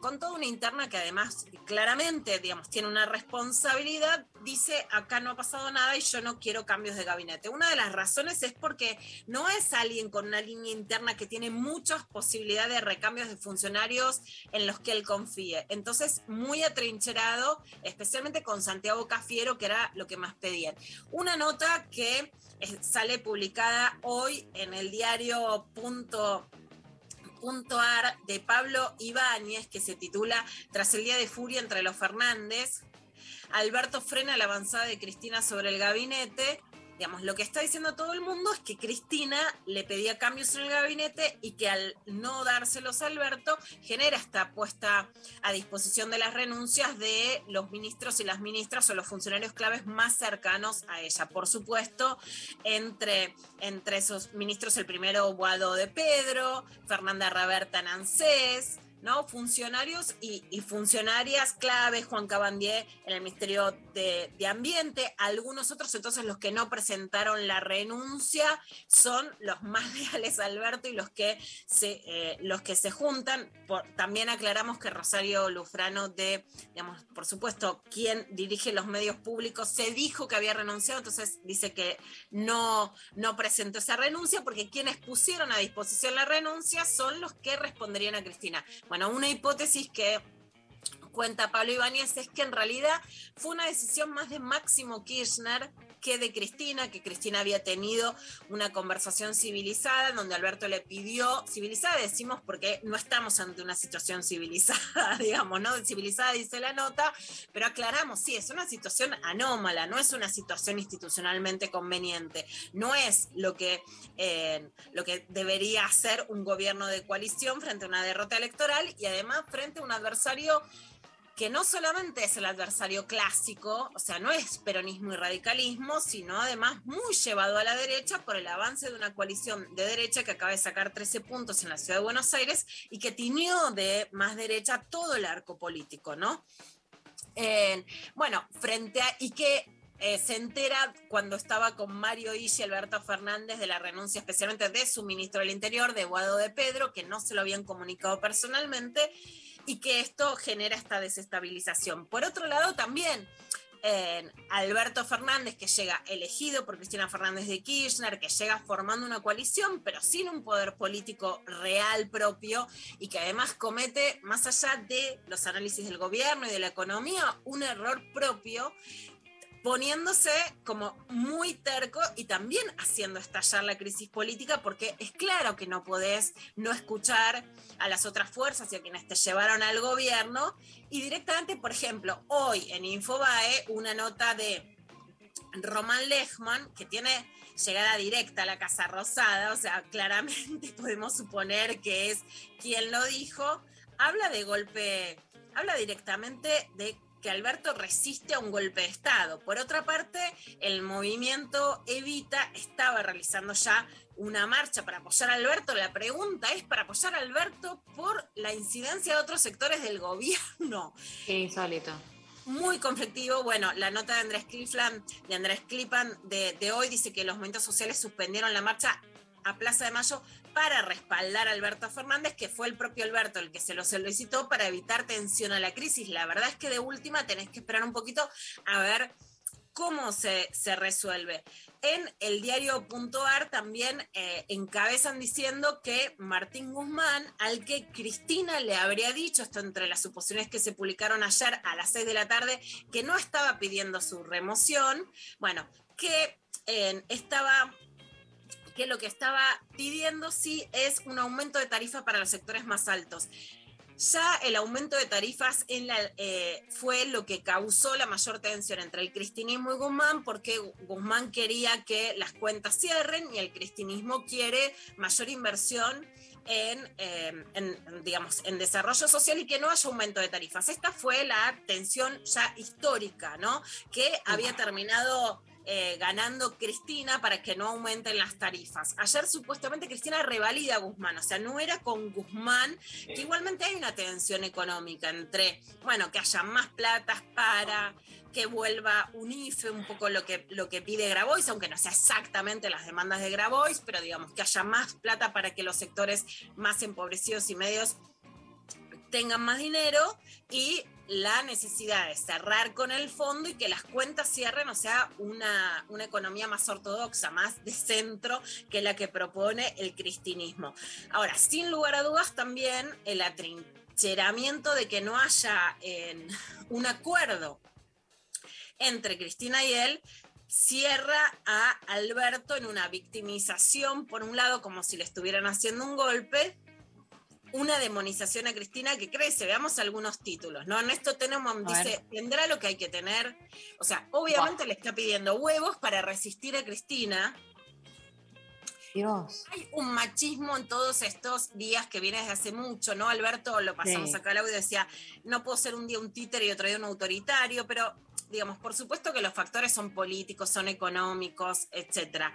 con toda una interna que además claramente, digamos, tiene una responsabilidad, dice, acá no ha pasado nada y yo no quiero cambios de gabinete. Una de las razones es porque no es alguien con una línea interna que tiene muchas posibilidades de recambios de funcionarios en los que él confíe. Entonces, muy atrincherado, especialmente con Santiago Cafiero, que era lo que más pedían. Una nota que sale publicada hoy en el diario punto .ar de Pablo Ibáñez que se titula Tras el día de furia entre los Fernández, Alberto frena la avanzada de Cristina sobre el gabinete digamos, lo que está diciendo todo el mundo es que Cristina le pedía cambios en el gabinete y que al no dárselos a Alberto genera esta puesta a disposición de las renuncias de los ministros y las ministras o los funcionarios claves más cercanos a ella. Por supuesto, entre, entre esos ministros el primero Guado de Pedro, Fernanda Raberta Nancés, ¿no? Funcionarios y, funcionarias claves, Juan Cabandier en el Ministerio de, Ambiente, algunos otros, entonces los que no presentaron la renuncia son los más leales Alberto y los que se, eh, los que se juntan. también aclaramos que Rosario Lufrano de, digamos, por supuesto, quien dirige los medios públicos, se dijo que había renunciado, entonces dice que no, no presentó esa renuncia porque quienes pusieron a disposición la renuncia son los que responderían a Cristina. Bueno, una hipótesis que cuenta Pablo Ibáñez es que en realidad fue una decisión más de Máximo Kirchner que de Cristina, que Cristina había tenido una conversación civilizada donde Alberto le pidió, civilizada decimos porque no estamos ante una situación civilizada, digamos, ¿no? Civilizada dice la nota, pero aclaramos, sí, es una situación anómala, no es una situación institucionalmente conveniente, no es lo que, eh, lo que debería hacer un gobierno de coalición frente a una derrota electoral y además frente a un adversario que no solamente es el adversario clásico, o sea, no es peronismo y radicalismo, sino además muy llevado a la derecha por el avance de una coalición de derecha que acaba de sacar 13 puntos en la ciudad de Buenos Aires y que tiñó de más derecha todo el arco político, ¿no? bueno, frente a, y que eh, se entera cuando estaba con Mario y Alberto Fernández de la renuncia especialmente de su ministro del Interior, de Guado de Pedro, que no se lo habían comunicado personalmente, y que esto genera esta desestabilización. Por otro lado, también Alberto Fernández, que llega elegido por Cristina Fernández de Kirchner, que llega formando una coalición, pero sin un poder político real propio y que además comete, más allá de los análisis del gobierno y de la economía, un error propio poniéndose como muy terco y también haciendo estallar la crisis política, porque es claro que no podés no escuchar a las otras fuerzas y a quienes te llevaron al gobierno. Y directamente, por ejemplo, hoy en Infobae, una nota de Roman Lechman, que tiene llegada directa a la Casa Rosada, o sea, claramente podemos suponer que es quien lo dijo, habla de golpe, habla directamente de que Alberto resiste a un golpe de Estado. Por otra parte, el movimiento Evita estaba realizando ya una marcha para apoyar a Alberto. La pregunta es para apoyar a Alberto por la incidencia de otros sectores del gobierno. insólito. Muy conflictivo. Bueno, la nota de Andrés Clifland, de Andrés Clipan de, de hoy dice que los movimientos sociales suspendieron la marcha a Plaza de Mayo para respaldar a Alberto Fernández, que fue el propio Alberto el que se lo solicitó para evitar tensión a la crisis. La verdad es que de última tenés que esperar un poquito a ver cómo se, se resuelve. En el diario.ar también eh, encabezan diciendo que Martín Guzmán, al que Cristina le habría dicho, esto entre las suposiciones que se publicaron ayer a las 6 de la tarde, que no estaba pidiendo su remoción, bueno, que eh, estaba que lo que estaba pidiendo sí es un aumento de tarifa para los sectores más altos. ya el aumento de tarifas en la, eh, fue lo que causó la mayor tensión entre el cristinismo y Guzmán, porque Guzmán quería que las cuentas cierren y el cristinismo quiere mayor inversión en, eh, en, digamos, en desarrollo social y que no haya aumento de tarifas. Esta fue la tensión ya histórica, ¿no? Que había terminado eh, ganando Cristina para que no aumenten las tarifas. Ayer supuestamente Cristina revalida a Guzmán, o sea, no era con Guzmán, que igualmente hay una tensión económica entre, bueno, que haya más platas para que vuelva un IFE, un poco lo que, lo que pide Grabois, aunque no sea exactamente las demandas de Grabois, pero digamos que haya más plata para que los sectores más empobrecidos y medios tengan más dinero y la necesidad de cerrar con el fondo y que las cuentas cierren, o sea, una, una, economía más ortodoxa, más de centro que la que propone el cristinismo. Ahora, sin lugar a dudas, también el atrincheramiento de que no haya un acuerdo entre Cristina y él cierra a Alberto en una victimización, por un lado, como si le estuvieran haciendo un golpe, una demonización a Cristina que crece. Veamos algunos títulos, ¿no? Ernesto Tenenbaum dice, tendrá lo que hay que tener. O sea, obviamente le está pidiendo huevos para resistir a Cristina. Dios. Hay un machismo en todos estos días que viene desde hace mucho, ¿no? Alberto, lo pasamos Sí. acá al audio, decía, no puedo ser un día un títere y otro día un autoritario, pero digamos, por supuesto que los factores son políticos, son económicos, etcétera.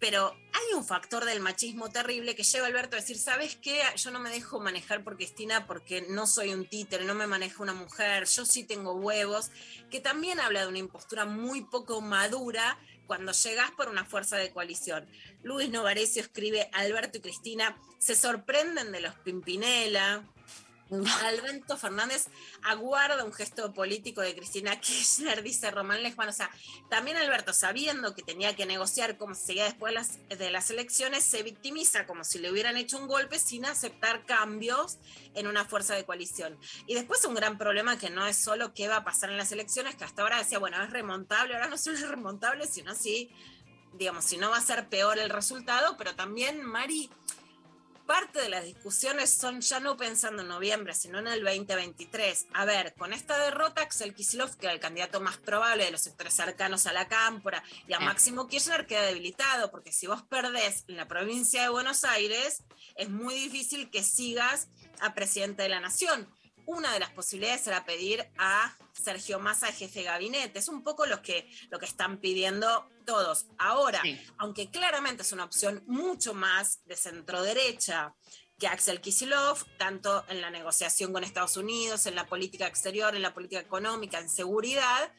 Pero hay un factor del machismo terrible que lleva a Alberto a decir, ¿sabes qué? Yo no me dejo manejar por Cristina porque no soy un títere, no me maneja una mujer, yo sí tengo huevos, que también habla de una impostura muy poco madura cuando llegas por una fuerza de coalición. Luis Novarecio escribe, Alberto y Cristina se sorprenden de los Pimpinela. Alberto Fernández aguarda un gesto político de Cristina Kirchner, dice Román Lejman. O sea, también Alberto, sabiendo que tenía que negociar cómo seguía después de las, elecciones, se victimiza como si le hubieran hecho un golpe sin aceptar cambios en una fuerza de coalición. Y después un gran problema que no es solo qué va a pasar en las elecciones, que hasta ahora decía, bueno, es remontable, ahora no solo es remontable, sino sí, digamos, si no va a ser peor el resultado, pero también, Mari, parte de las discusiones son ya no pensando en noviembre, sino en el 2023. A ver, con esta derrota, Axel Kicillof, que era el candidato más probable de los sectores cercanos a la cámpora, y a. Máximo Kirchner queda debilitado, porque si vos perdés en la provincia de Buenos Aires, es muy difícil que sigas a presidente de la nación. Una de las posibilidades era pedir a Sergio Massa jefe de gabinete. Es un poco lo que, lo que están pidiendo todos. Ahora, aunque claramente es una opción mucho más de centro derecha que Axel Kicillof, tanto en la negociación con Estados Unidos, en la política exterior, en la política económica, en seguridad,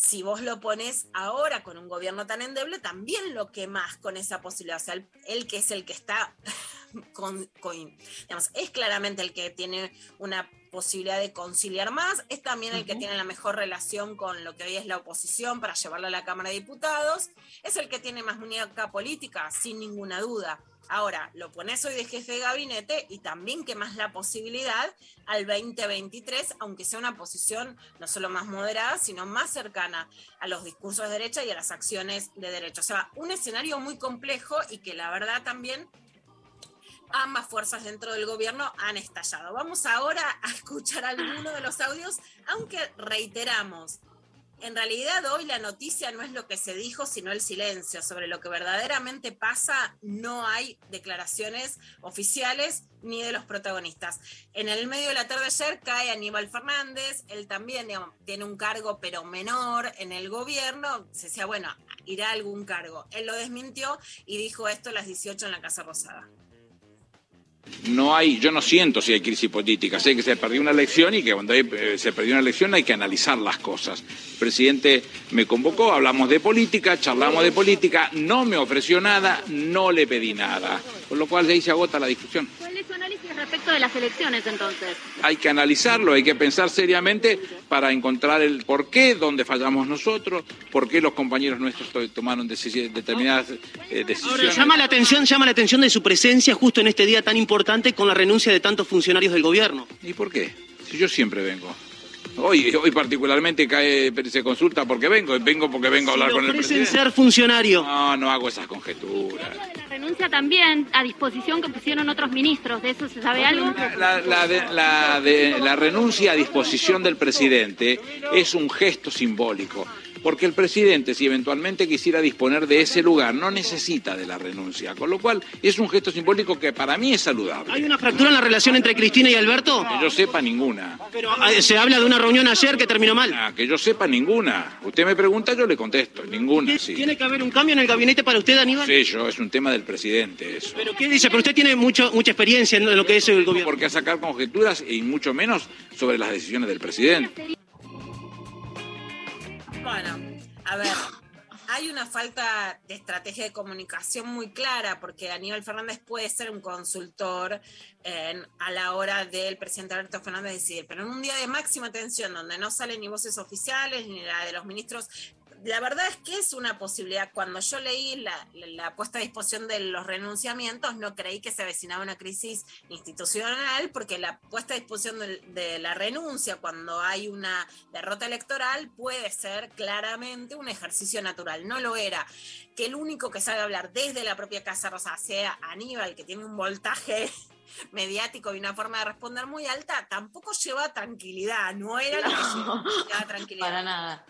si vos lo pones ahora con un gobierno tan endeble, también lo quemás con esa posibilidad. O sea, él que es el que está con, con- digamos, es claramente el que tiene una posibilidad de conciliar más, es también el que tiene la mejor relación con lo que hoy es la oposición para llevarlo a la Cámara de Diputados, es el que tiene más muñeca política, sin ninguna duda. Ahora, lo pones hoy de jefe de gabinete y también que más la posibilidad al 2023, aunque sea una posición no solo más moderada, sino más cercana a los discursos de derecha y a las acciones de derecha. O sea, un escenario muy complejo y que la verdad también ambas fuerzas dentro del gobierno han estallado. Vamos ahora a escuchar algunos de los audios, aunque reiteramos, en realidad hoy la noticia no es lo que se dijo, sino el silencio. Sobre lo que verdaderamente pasa, no hay declaraciones oficiales ni de los protagonistas. En el medio de la tarde ayer cae Aníbal Fernández, él también tiene un cargo pero menor en el gobierno. Se decía, bueno, irá a algún cargo. Él lo desmintió y dijo esto a las 18 en la Casa Rosada. No hay, yo no siento si hay crisis política, sé que se perdió una elección y que cuando hay, eh, se perdió una elección hay que analizar las cosas. El presidente me convocó, hablamos de política, charlamos de política, no me ofreció nada, no le pedí nada, con lo cual de ahí se agota la discusión. ¿Cuál es su análisis respecto de las elecciones entonces? Hay que analizarlo, hay que pensar seriamente para encontrar el por qué, dónde fallamos nosotros, por qué los compañeros nuestros to- tomaron determinadas eh, decisiones. Ahora, llama la atención, llama la atención de su presencia justo en este día tan importante con la renuncia de tantos funcionarios del gobierno. ¿Y por qué? Si yo siempre vengo. Hoy, hoy particularmente cae, se consulta porque vengo, vengo porque vengo a hablar le con el ofrecen presidente. ser funcionario. No, no hago esas conjeturas. La renuncia también a disposición que pusieron otros ministros. ¿De eso se sabe algo? La, la de- la de- la renuncia a disposición del presidente es un gesto simbólico, porque el presidente, si eventualmente quisiera disponer de ese lugar, no necesita de la renuncia, con lo cual es un gesto simbólico que para mí es saludable. ¿Hay una fractura en la relación entre Cristina y Alberto? Que yo sepa ninguna. Pero eh, se habla de una reunión ayer que terminó mal. Ah, que yo sepa ninguna. Usted me pregunta, yo le contesto. Ninguna, sí. ¿Tiene que haber un cambio en el gabinete para usted, Aníbal? Sí, yo, es un tema del presidente eso. ¿Pero qué dice? Pero usted tiene mucho, mucha experiencia en lo que es el gobierno. Por qué sacar conjeturas y mucho menos sobre las decisiones del presidente. Bueno, a ver, hay una falta de estrategia de comunicación muy clara porque Aníbal Fernández puede ser un consultor en- a la hora del presidente Alberto Fernández decidir, pero en un día de máxima tensión donde no salen ni voces oficiales ni la de los ministros, la verdad es que es una posibilidad. Cuando yo leí la, la- la puesta a disposición de los renunciamientos, no creí que se avecinaba una crisis institucional, porque la puesta a disposición del- de, la renuncia cuando hay una derrota electoral puede ser claramente un ejercicio natural. No lo era. Que el único que sabe hablar desde la propia Casa Rosa sea Aníbal, que tiene un voltaje mediático y una forma de responder muy alta, tampoco lleva tranquilidad. No era lo que lleva- llevaba tranquilidad. Para nada.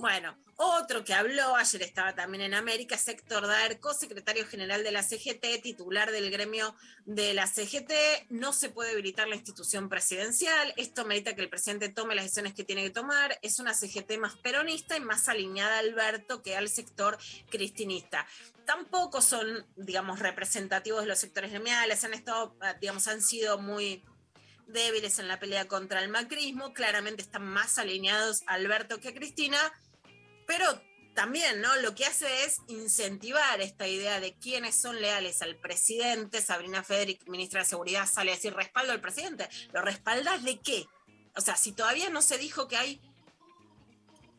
Bueno, otro que habló, ayer estaba también en América, es Héctor Daerco, secretario general de la CGT, titular del gremio de la CGT. No se puede habilitar la institución presidencial. Esto merita que el presidente tome las decisiones que tiene que tomar. Es una CGT más peronista y más alineada a Alberto que al sector cristinista. Tampoco son, digamos, representativos de los sectores gremiales. Han estado, eh, digamos, han sido muy débiles en la pelea contra el macrismo, claramente están más alineados a Alberto que a Cristina, pero también, ¿no? Lo que hace es incentivar esta idea de quiénes son leales al presidente. Sabrina Federic, ministra de Seguridad, sale a decir respaldo al presidente. ¿Lo respaldas de qué? O sea, si todavía no se dijo que hay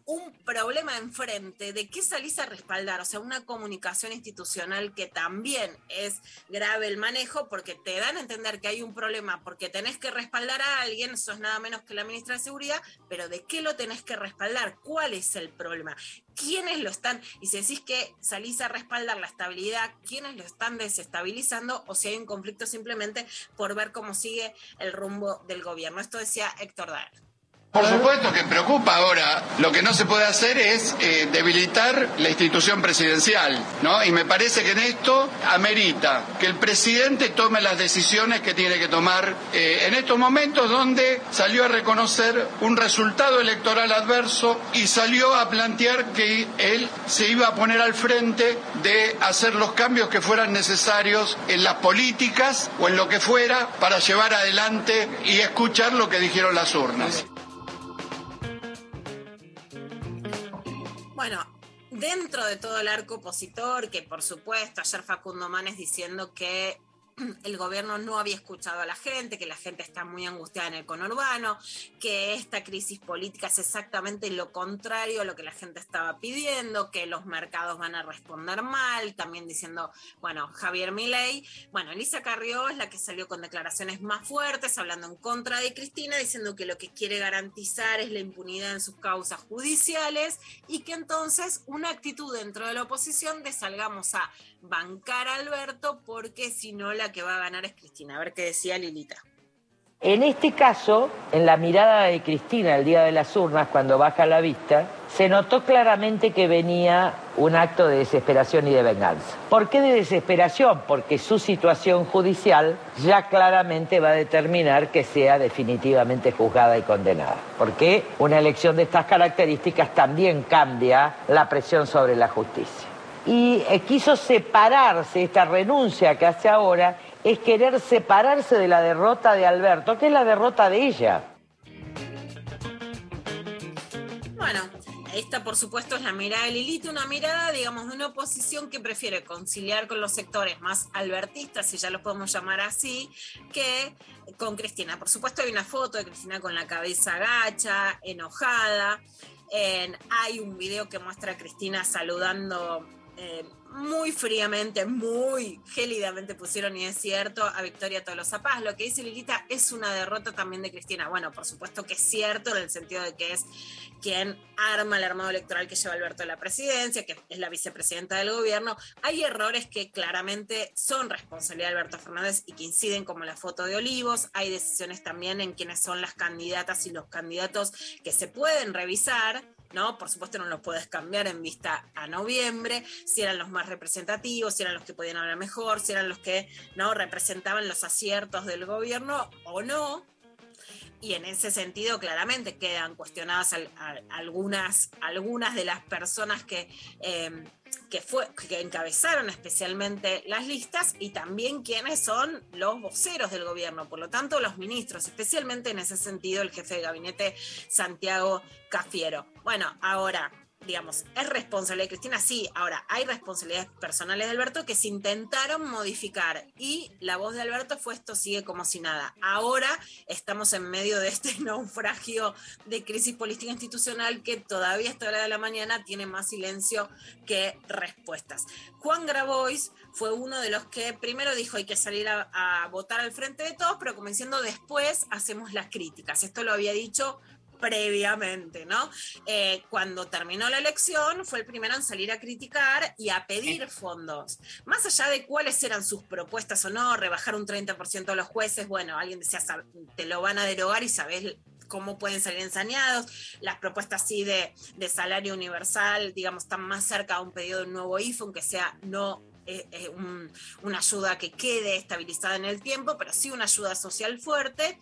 un problema enfrente, ¿de qué salís a respaldar? O sea, una comunicación institucional que también es grave el manejo porque te dan a entender que hay un problema porque tenés que respaldar a alguien, sos nada menos que la ministra de Seguridad, pero ¿de qué lo tenés que respaldar? ¿Cuál es el problema? ¿Quiénes lo están? Y si decís que salís a respaldar la estabilidad, ¿quiénes lo están desestabilizando? O si hay un conflicto simplemente por ver cómo sigue el rumbo del gobierno. Esto decía Héctor Daer. Por supuesto que preocupa ahora. Lo que no se puede hacer es eh, debilitar la institución presidencial, ¿no? Y me parece que en esto amerita que el presidente tome las decisiones que tiene que tomar eh, en estos momentos donde salió a reconocer un resultado electoral adverso y salió a plantear que él se iba a poner al frente de hacer los cambios que fueran necesarios en las políticas o en lo que fuera para llevar adelante y escuchar lo que dijeron las urnas. Bueno, dentro de todo el arco opositor, que por supuesto ayer Facundo Manes diciendo que el gobierno no había escuchado a la gente, que la gente está muy angustiada en el conurbano, que esta crisis política es exactamente lo contrario a lo que la gente estaba pidiendo, que los mercados van a responder mal, también diciendo, bueno, Javier Milei, bueno, Elisa Carrió es la que salió con declaraciones más fuertes, hablando en contra de Cristina, diciendo que lo que quiere garantizar es la impunidad en sus causas judiciales y que entonces una actitud dentro de la oposición de salgamos a bancar a Alberto porque si no la que va a ganar es Cristina. A ver qué decía Lilita. En este caso, en la mirada de Cristina el día de las urnas, cuando baja la vista, se notó claramente que venía un acto de desesperación y de venganza. ¿Por qué de desesperación? Porque su situación judicial ya claramente va a determinar que sea definitivamente juzgada y condenada. Porque una elección de estas características también cambia la presión sobre la justicia. Y eh, quiso separarse, esta renuncia que hace ahora, es querer separarse de la derrota de Alberto, que es la derrota de ella. Bueno, esta por supuesto es la mirada de Lilita, una mirada, digamos, de una oposición que prefiere conciliar con los sectores más albertistas, si ya los podemos llamar así, que con Cristina. Por supuesto hay una foto de Cristina con la cabeza gacha, enojada. En- hay un video que muestra a Cristina saludando eh, muy fríamente, muy gélidamente pusieron, y es cierto, a Victoria Tolosa Paz. Lo que dice Lilita es una derrota también de Cristina. Bueno, por supuesto que es cierto en el sentido de que es quien arma el armado electoral que lleva Alberto a la presidencia, que es la vicepresidenta del gobierno. Hay errores que claramente son responsabilidad de Alberto Fernández y que inciden como la foto de Olivos. Hay decisiones también en quienes son las candidatas y los candidatos que se pueden revisar ¿no? Por supuesto no los puedes cambiar en vista a noviembre, si eran los más representativos, si eran los que podían hablar mejor, si eran los que no representaban los aciertos del gobierno o no. Y en ese sentido, claramente quedan cuestionadas algunas, algunas de las personas que, em, que, fue, que encabezaron especialmente las listas y también quienes son los voceros del gobierno, por lo tanto los ministros, especialmente en ese sentido el jefe de gabinete Santiago Cafiero. Bueno, ahora digamos, ¿es responsabilidad de Cristina? Sí, ahora hay responsabilidades personales de Alberto que se intentaron modificar y la voz de Alberto fue esto sigue como si nada. Ahora estamos en medio de este naufragio de crisis política institucional que todavía a esta hora de la mañana tiene más silencio que respuestas. Juan Grabois fue uno de los que primero dijo hay que salir a, a votar al frente de todos, pero como diciendo después hacemos las críticas. Esto lo había dicho previamente, ¿no? Eh, cuando terminó la elección, fue el primero en salir a criticar y a pedir fondos. Más allá de cuáles eran sus propuestas o no, rebajar un 30% a los jueces, bueno, alguien decía, te lo van a derogar y sabes cómo pueden salir ensañados. Las propuestas sí de, salario universal, digamos, están más cerca a un pedido de un nuevo IFO, aunque sea no eh, eh, una ayuda que quede estabilizada en el tiempo, pero sí una ayuda social fuerte.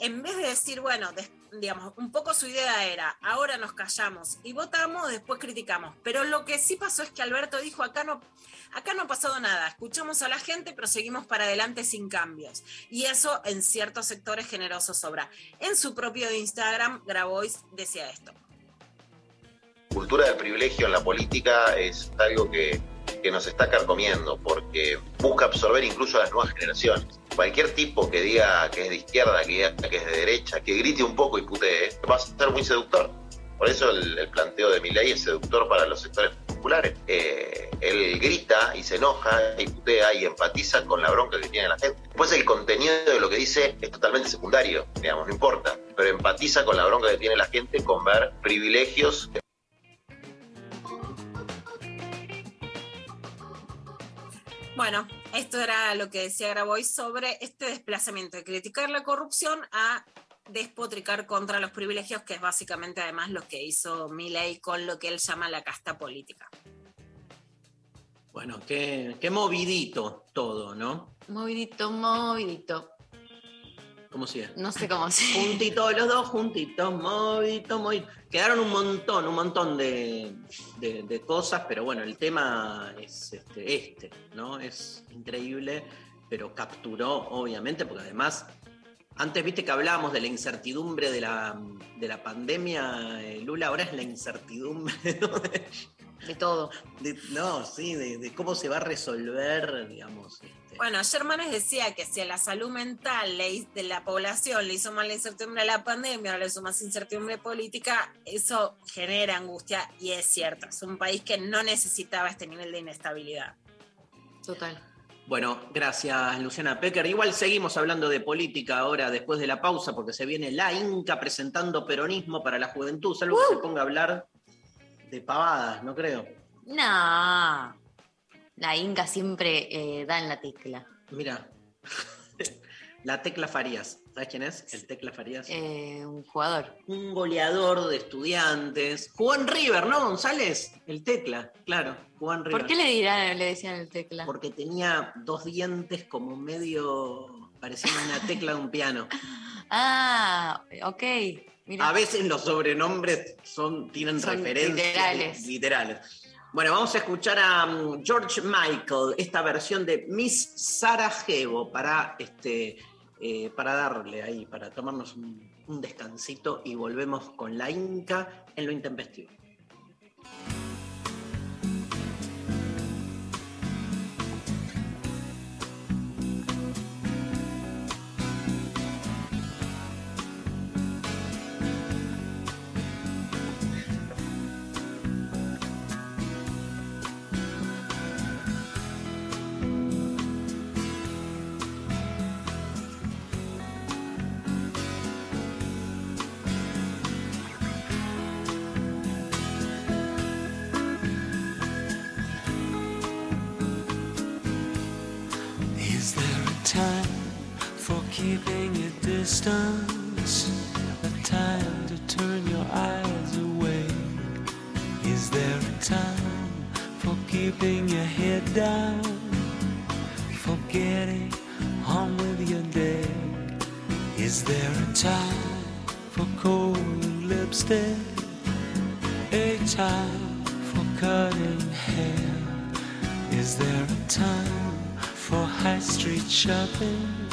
En vez de decir, bueno, después digamos, un poco su idea era, ahora nos callamos y votamos, después criticamos. Pero lo que sí pasó es que Alberto dijo, acá no, acá no ha pasado nada, escuchamos a la gente, pero seguimos para adelante sin cambios. Y eso en ciertos sectores generosos sobra. En su propio Instagram, Grabois decía esto. Cultura del privilegio en la política es algo que que nos está carcomiendo, porque busca absorber incluso a las nuevas generaciones. Cualquier tipo que diga que es de izquierda, que es de derecha, que grite un poco y putee, va a ser muy seductor. Por eso el, planteo de mi ley es seductor para los sectores populares. Eh, él grita y se enoja y putea y empatiza con la bronca que tiene la gente. Después el contenido de lo que dice es totalmente secundario, digamos, no importa. Pero empatiza con la bronca que tiene la gente con ver privilegios Bueno, esto era lo que decía Grabois sobre este desplazamiento de criticar la corrupción a despotricar contra los privilegios, que es básicamente además lo que hizo Milley con lo que él llama la casta política. Bueno, qué, qué movidito todo, ¿no? Movidito, movidito. ¿Cómo sigue? No sé cómo sigue. Juntitos los dos, juntitos, movidito, movidito. Quedaron un montón, un montón de, cosas, pero bueno, el tema es este, este, ¿no? Es increíble, pero capturó, obviamente, porque además antes viste que hablábamos de la incertidumbre de la, de la pandemia, eh, Lula, ahora es la incertidumbre de todo. no, sí, de, cómo se va a resolver, digamos. Este. Bueno, Germanes decía que si a la salud mental de la población le hizo mal la incertidumbre a la pandemia, ahora le hizo más incertidumbre política, eso genera angustia y es cierto. Es un país que no necesitaba este nivel de inestabilidad. Total. Bueno, gracias Luciana Pecker. Igual seguimos hablando de política ahora después de la pausa porque se viene la Inca presentando peronismo para la juventud, salvo que se ponga a hablar de pavadas, no creo. No. La Inca siempre eh, da en la tecla. Mira, la Tecla Farías. ¿Sabes quién es? El Tecla Farías. Eh, un jugador. Un goleador de estudiantes. Juan River, ¿no, González? El Tecla, claro. Juan River. ¿Por qué le, dirán, le decían el Tecla? Porque tenía dos dientes como medio. parecían una tecla de un piano. ah, ok. A veces los sobrenombres son, tienen referencias literales. Bueno, vamos a escuchar a um, George Michael, esta versión de Miss Sarajevo, para, este, eh, para darle ahí, para tomarnos un descansito y volvemos con la Inca en lo intempestivo. Distance? A time to turn your eyes away? Is there a time for keeping your head down? For getting on with your day? Is there a time for cold lipstick? A time for cutting hair? Is there a time for high street shopping?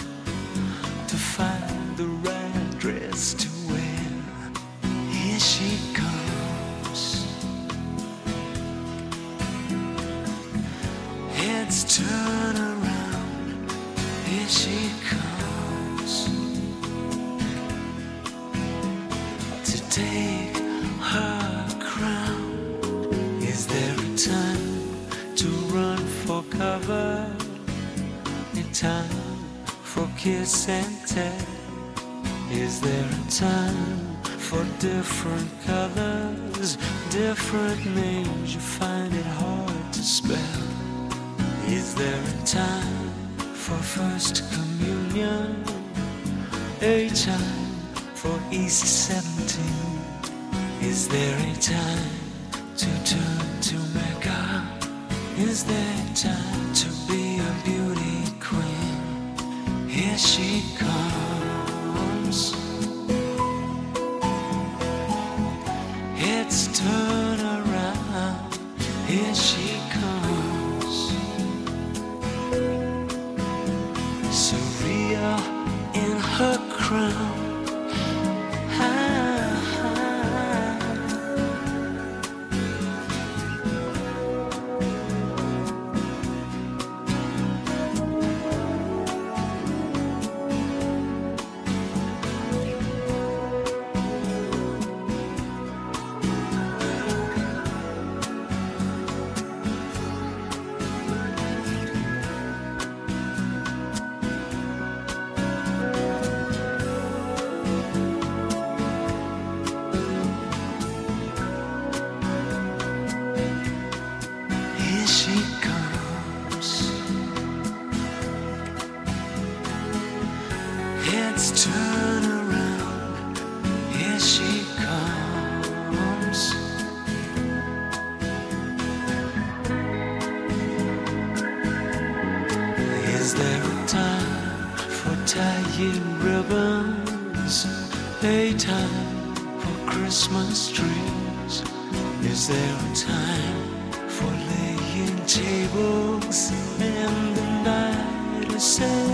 say.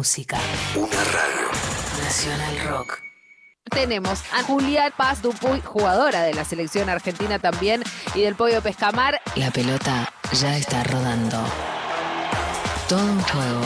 Música. Una radio. Nacional Rock. Tenemos a Julián Paz Dupuy, jugadora de la selección argentina también y del Pollo Pescamar. La pelota ya está rodando. Todo un juego.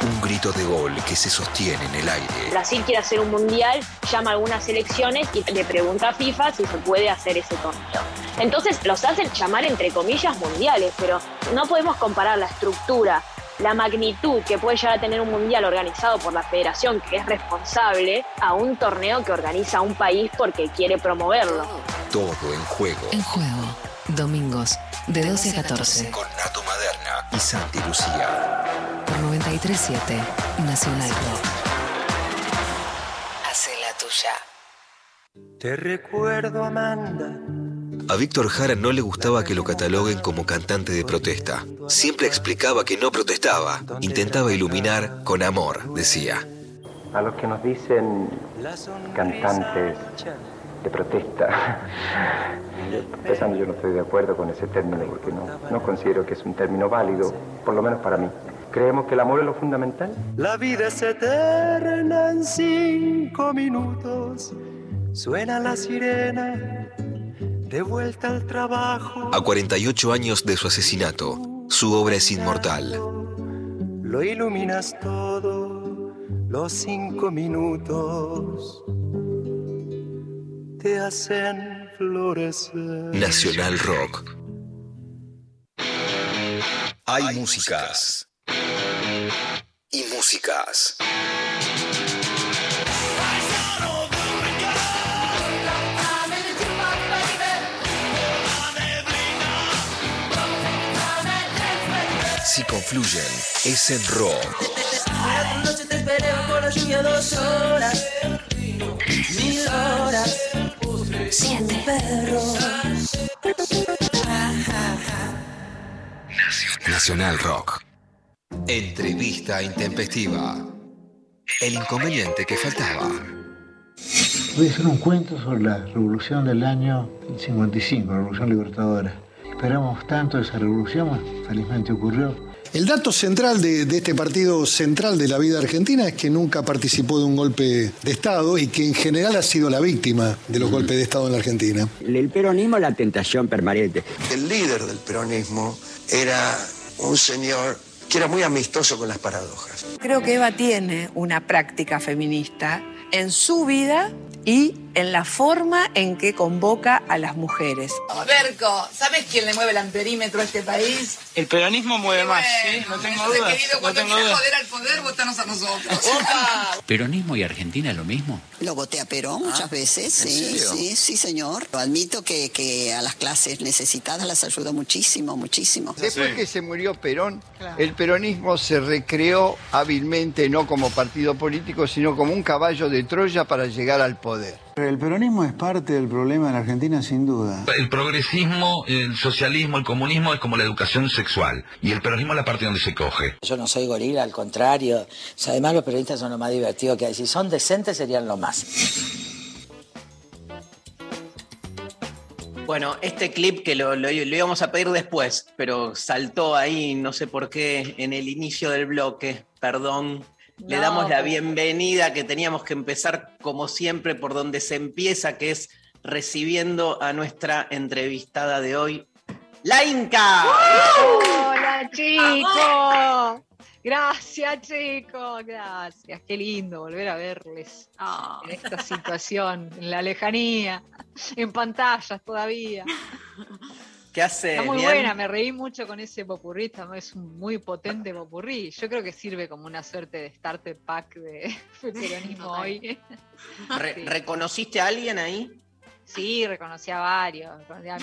Un grito de gol que se sostiene en el aire. Brasil quiere hacer un mundial, llama a algunas selecciones y le pregunta a FIFA si se puede hacer ese torneo. Entonces los hacen llamar entre comillas mundiales, pero no podemos comparar la estructura, la magnitud que puede llegar a tener un mundial organizado por la federación que es responsable a un torneo que organiza un país porque quiere promoverlo. Todo en juego. En juego. Domingos, de 12 a 14. Con Nato Maderna y Santi Lucía. Por 937 Nacional Rock. Hace la tuya. Te recuerdo, Amanda. A Víctor Jara no le gustaba que lo cataloguen como cantante de protesta. Siempre explicaba que no protestaba. Intentaba iluminar con amor, decía. A los que nos dicen cantantes de protesta, empezando yo no estoy de acuerdo con ese término porque no, no considero que es un término válido, por lo menos para mí. Creemos que el amor es lo fundamental. La vida es eterna en cinco minutos. Suena la sirena, de vuelta al trabajo. A 48 años de su asesinato, su obra es inmortal. Lo iluminas todo, los cinco minutos te hacen florecer. Nacional Rock. Hay músicas. Y músicas. Si confluyen, es en rock. Noche te esperé bajo la lluvia dos horas, mil horas, siete perros. Nacional Rock. Entrevista intempestiva. El inconveniente que faltaba. Voy a hacer un cuento sobre la revolución del año 55, la revolución libertadora. Esperamos tanto esa revolución, felizmente ocurrió. El dato central de, de, este partido central de la vida argentina es que nunca participó de un golpe de Estado y que en general ha sido la víctima de los golpes de Estado en la Argentina. El peronismo es la tentación permanente. El líder del peronismo era un señor que era muy amistoso con las paradojas. Creo que Eva tiene una práctica feminista en su vida y en la forma en que convoca a las mujeres. Berco, ¿sabes quién le mueve el amperímetro a este país? El peronismo mueve más, sí, no tengo querido, no cuando tengo dudas. joder al poder, votanos a nosotros. ¿Peronismo y Argentina es lo mismo? Lo voté a Perón muchas veces, ¿en sí, sí, sí, señor. Lo admito que, que a las clases necesitadas las ayudó muchísimo, muchísimo. Después que se murió Perón, el peronismo se recreó hábilmente no como partido político, sino como un caballo de Troya para llegar al poder. El peronismo es parte del problema en Argentina, sin duda. El progresismo, el socialismo, el comunismo es como la educación sexual y el peronismo es la parte donde se coge. Yo no soy gorila, al contrario. O sea, además los periodistas son lo más divertido que hay. Si son decentes serían lo más. Bueno, este clip que lo, lo- lo íbamos a pedir después, pero saltó ahí, no sé por qué, en el inicio del bloque. Perdón. Le damos la bienvenida, que teníamos que empezar como siempre por donde se empieza, que es recibiendo a nuestra entrevistada de hoy, la Inca. Hola chicos. Gracias chicos, gracias. Qué lindo volver a verles en esta situación, en la lejanía, en pantallas todavía. ¿Qué hace? Está muy buena, me reí mucho con ese popurrí, también es un muy potente popurrí. Yo creo que sirve como una suerte de starter pack de peronismo hoy. ¿Reconociste a alguien ahí? Sí, reconocí a varios.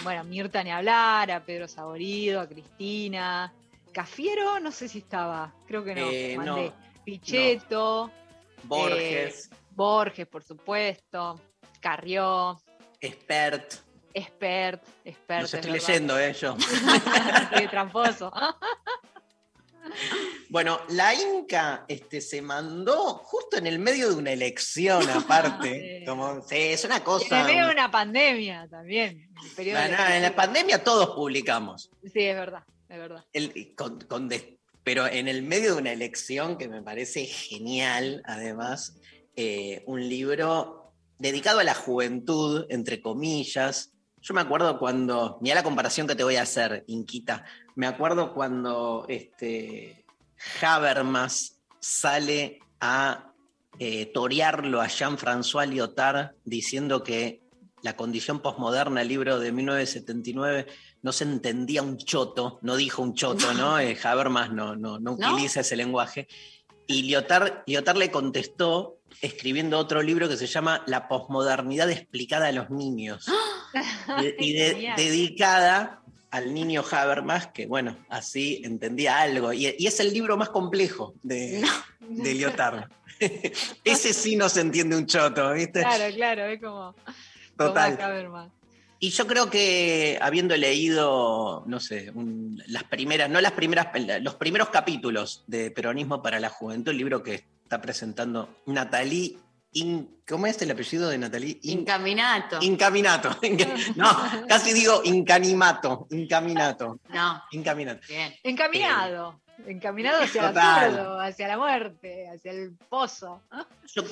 bueno, a Mirta ni hablar, a Pedro Saborido, a Cristina. Cafiero, no sé si estaba, creo que no. Eh, mandé. no, Pichetto. Borges. eh, Borges, por supuesto. Carrió. Expert. Expert, expert. Los es estoy leyendo, eh, yo. Sí, tramposo. Bueno, la Inca este, se mandó justo en el medio de una elección, aparte. Como, sí, es una cosa. en medio de una pandemia también. en el periodo No, no, de- en la pandemia todos publicamos. Sí, es verdad, es verdad. El- con- con des- pero en el medio de una elección que me parece genial, además, eh, un libro dedicado a la juventud, entre comillas. Yo me acuerdo cuando, mira la comparación que te voy a hacer, Inquita, me acuerdo cuando este, Habermas sale a eh, torearlo a Jean-François Lyotard diciendo que la condición posmoderna, el libro de 1979, no se entendía un choto, no dijo un choto, ¿no? Eh, Habermas no, no, no ¿No? utiliza ese lenguaje. Y Lyotard, Lyotard le contestó escribiendo otro libro que se llama La posmodernidad explicada a los niños. De- y de- dedicada al niño Habermas, que bueno, así entendía algo. Y, es el libro más complejo de, de Lyotard. Ese sí no se entiende un choto, ¿viste? Claro, claro, es como. Total. Y yo creo que habiendo leído, no sé, las primeras, no las primeras, los primeros capítulos de Peronismo para la Juventud, el libro que está presentando Natalie ¿Cómo es el apellido de Natalie? Incaminato. Incaminato. No, casi digo incanimato. Incaminato. No. Incaminato. Bien. Encaminado. Encaminado hacia el absurdo, hacia la muerte, hacia el pozo. Yo,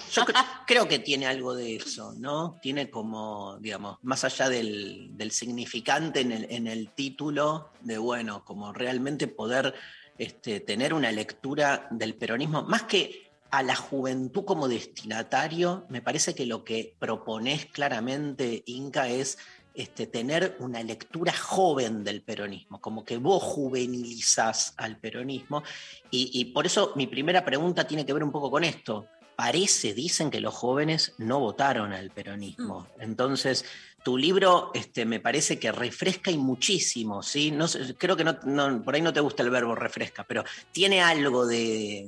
creo que tiene algo de eso, ¿no? Tiene como, digamos, más allá del, significante en el, en el, título, de bueno, como realmente poder este, tener una lectura del peronismo, más que a la juventud como destinatario, me parece que lo que propones claramente, Inca, es este, tener una lectura joven del peronismo, como que vos juvenilizás al peronismo. Y, y, por eso mi primera pregunta tiene que ver un poco con esto. Parece, dicen que los jóvenes no votaron al peronismo. Mm. Entonces, tu libro este, me parece que refresca y muchísimo, ¿sí? No, creo que no, por ahí no te gusta el verbo refresca, pero tiene algo de,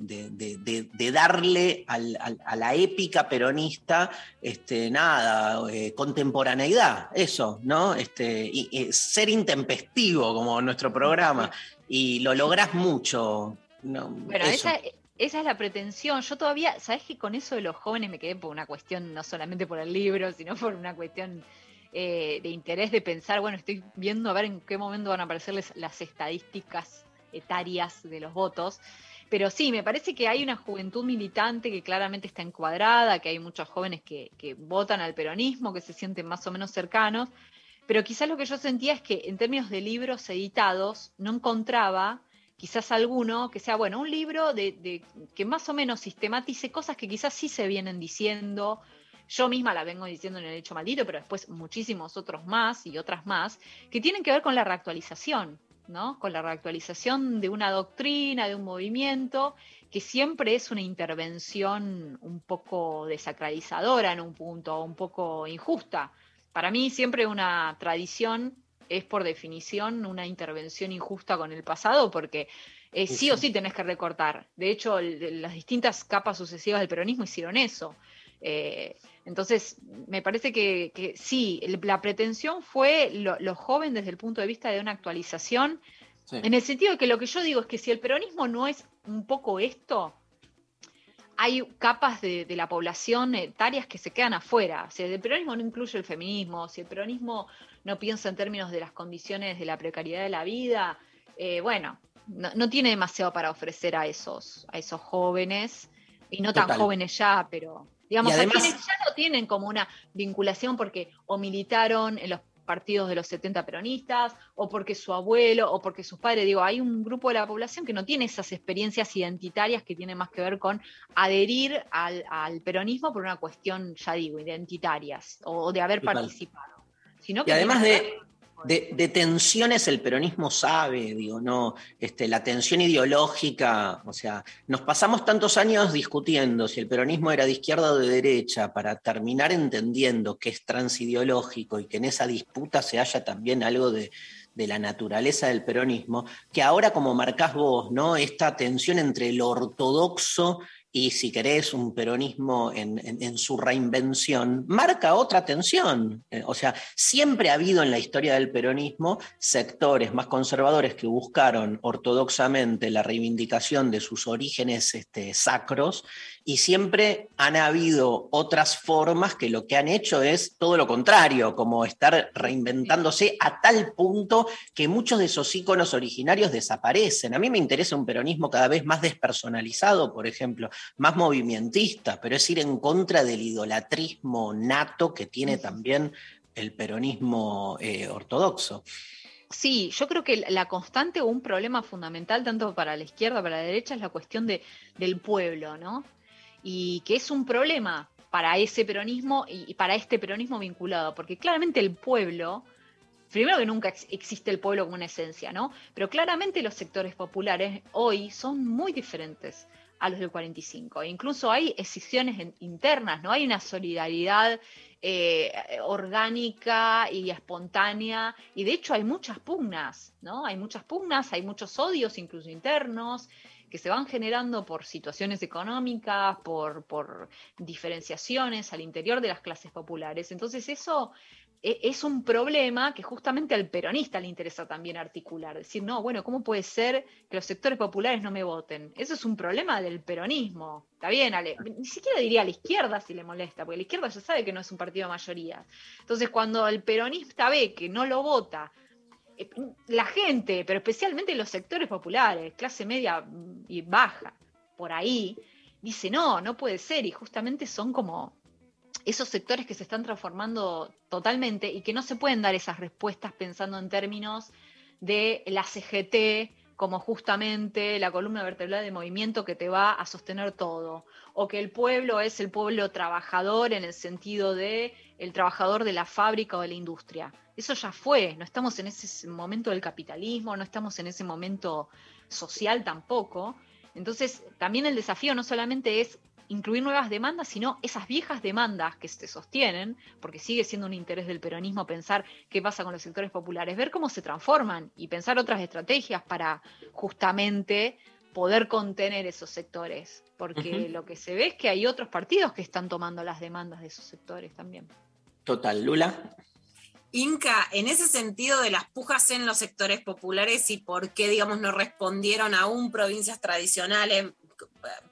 darle a la épica peronista, este, nada, eh, contemporaneidad, eso, ¿no? Este, y, ser intempestivo como nuestro programa, y lo lográs mucho. bueno, esa, esa es la pretensión. Yo todavía, ¿sabes que con eso de los jóvenes me quedé por una cuestión, no solamente por el libro, sino por una cuestión eh, de interés de pensar, bueno, estoy viendo a ver en qué momento van a aparecerles las estadísticas etarias de los votos. Pero sí, me parece que hay una juventud militante que claramente está encuadrada, que hay muchos jóvenes que, votan al peronismo, que se sienten más o menos cercanos. Pero quizás lo que yo sentía es que en términos de libros editados no encontraba quizás alguno que sea, bueno, un libro de, que más o menos sistematice cosas que quizás sí se vienen diciendo yo misma la vengo diciendo en el hecho maldito, pero después muchísimos otros más y otras más, que tienen que ver con la reactualización, ¿no? Con la reactualización de una doctrina, de un movimiento, que siempre es una intervención un poco desacralizadora en un punto, un poco injusta. Para mí siempre una tradición es por definición una intervención injusta con el pasado porque eh, sí o sí tenés que recortar. De hecho, las distintas capas sucesivas del peronismo hicieron eso. Eh, entonces, me parece que, sí, la pretensión fue lo, joven desde el punto de vista de una actualización, en el sentido de que lo que yo digo es que si el peronismo no es un poco esto, hay capas de, la población etarias que se quedan afuera. Si el peronismo no incluye el feminismo, si el peronismo no piensa en términos de las condiciones de la precariedad de la vida, eh, bueno, no, tiene demasiado para ofrecer a esos, a esos jóvenes, y no tan jóvenes ya, pero Digamos, además, quienes ya no tienen como una vinculación porque o militaron en los partidos de los 70 peronistas, o porque su abuelo, o porque sus padres, digo, hay un grupo de la población que no tiene esas experiencias identitarias que tienen más que ver con adherir al, peronismo por una cuestión, ya digo, identitarias, o de haber participado. Sino que y además de, de, tensiones el peronismo sabe, digo, no, este, la tensión ideológica, o sea, nos pasamos tantos años discutiendo si el peronismo era de izquierda o de derecha para terminar entendiendo que es transideológico y que en esa disputa se haya también algo de, de la naturaleza del peronismo, que ahora como marcás vos, ¿no? Esta tensión entre lo ortodoxo y si querés un peronismo en, su reinvención, marca otra tensión. Eh, o sea, siempre ha habido en la historia del peronismo sectores más conservadores que buscaron ortodoxamente la reivindicación de sus orígenes este, sacros y siempre han habido otras formas que lo que han hecho es todo lo contrario, como estar reinventándose a tal punto que muchos de esos íconos originarios desaparecen. A mí me interesa un peronismo cada vez más despersonalizado, por ejemplo, más movimentista, pero es ir en contra del idolatrismo nato que tiene también el peronismo eh, ortodoxo. Sí, yo creo que la constante o un problema fundamental tanto para la izquierda como para la derecha es la cuestión de, del pueblo, ¿no? Y que es un problema para ese peronismo y para este peronismo vinculado, porque claramente el pueblo, primero que nunca existe el pueblo como una esencia, ¿no? Pero claramente los sectores populares hoy son muy diferentes a los del 45. E incluso hay excisiones internas, ¿no? Hay una solidaridad eh, orgánica y espontánea. Y de hecho hay muchas pugnas, ¿no? Hay muchas pugnas, hay muchos odios incluso internos que se van generando por situaciones económicas, por, diferenciaciones al interior de las clases populares. Entonces eso e, es un problema que justamente al peronista le interesa también articular. Decir, no, bueno, ¿cómo puede ser que los sectores populares no me voten? Eso es un problema del peronismo. Está bien, ni siquiera diría a la izquierda si le molesta, porque la izquierda ya sabe que no es un partido de mayoría. Entonces, cuando el peronista ve que no lo vota la gente, pero especialmente los sectores populares, clase media y baja, por ahí, dice, no, no puede ser, y justamente son como esos sectores que se están transformando totalmente y que no se pueden dar esas respuestas pensando en términos de la CGT como justamente la columna vertebral de movimiento que te va a sostener todo, o que el pueblo es el pueblo trabajador en el sentido de el trabajador de la fábrica o de la industria. Eso ya fue, no estamos en ese momento del capitalismo, no estamos en ese momento social tampoco. Entonces, también el desafío no solamente es incluir nuevas demandas, sino esas viejas demandas que se sostienen, porque sigue siendo un interés del peronismo pensar qué pasa con los sectores populares, ver cómo se transforman y pensar otras estrategias para justamente poder contener esos sectores, porque lo que se ve es que hay otros partidos que están tomando las demandas de esos sectores también. Total, Lula. Inca, en ese sentido de las pujas en los sectores populares y por qué, digamos, no respondieron aún provincias tradicionales,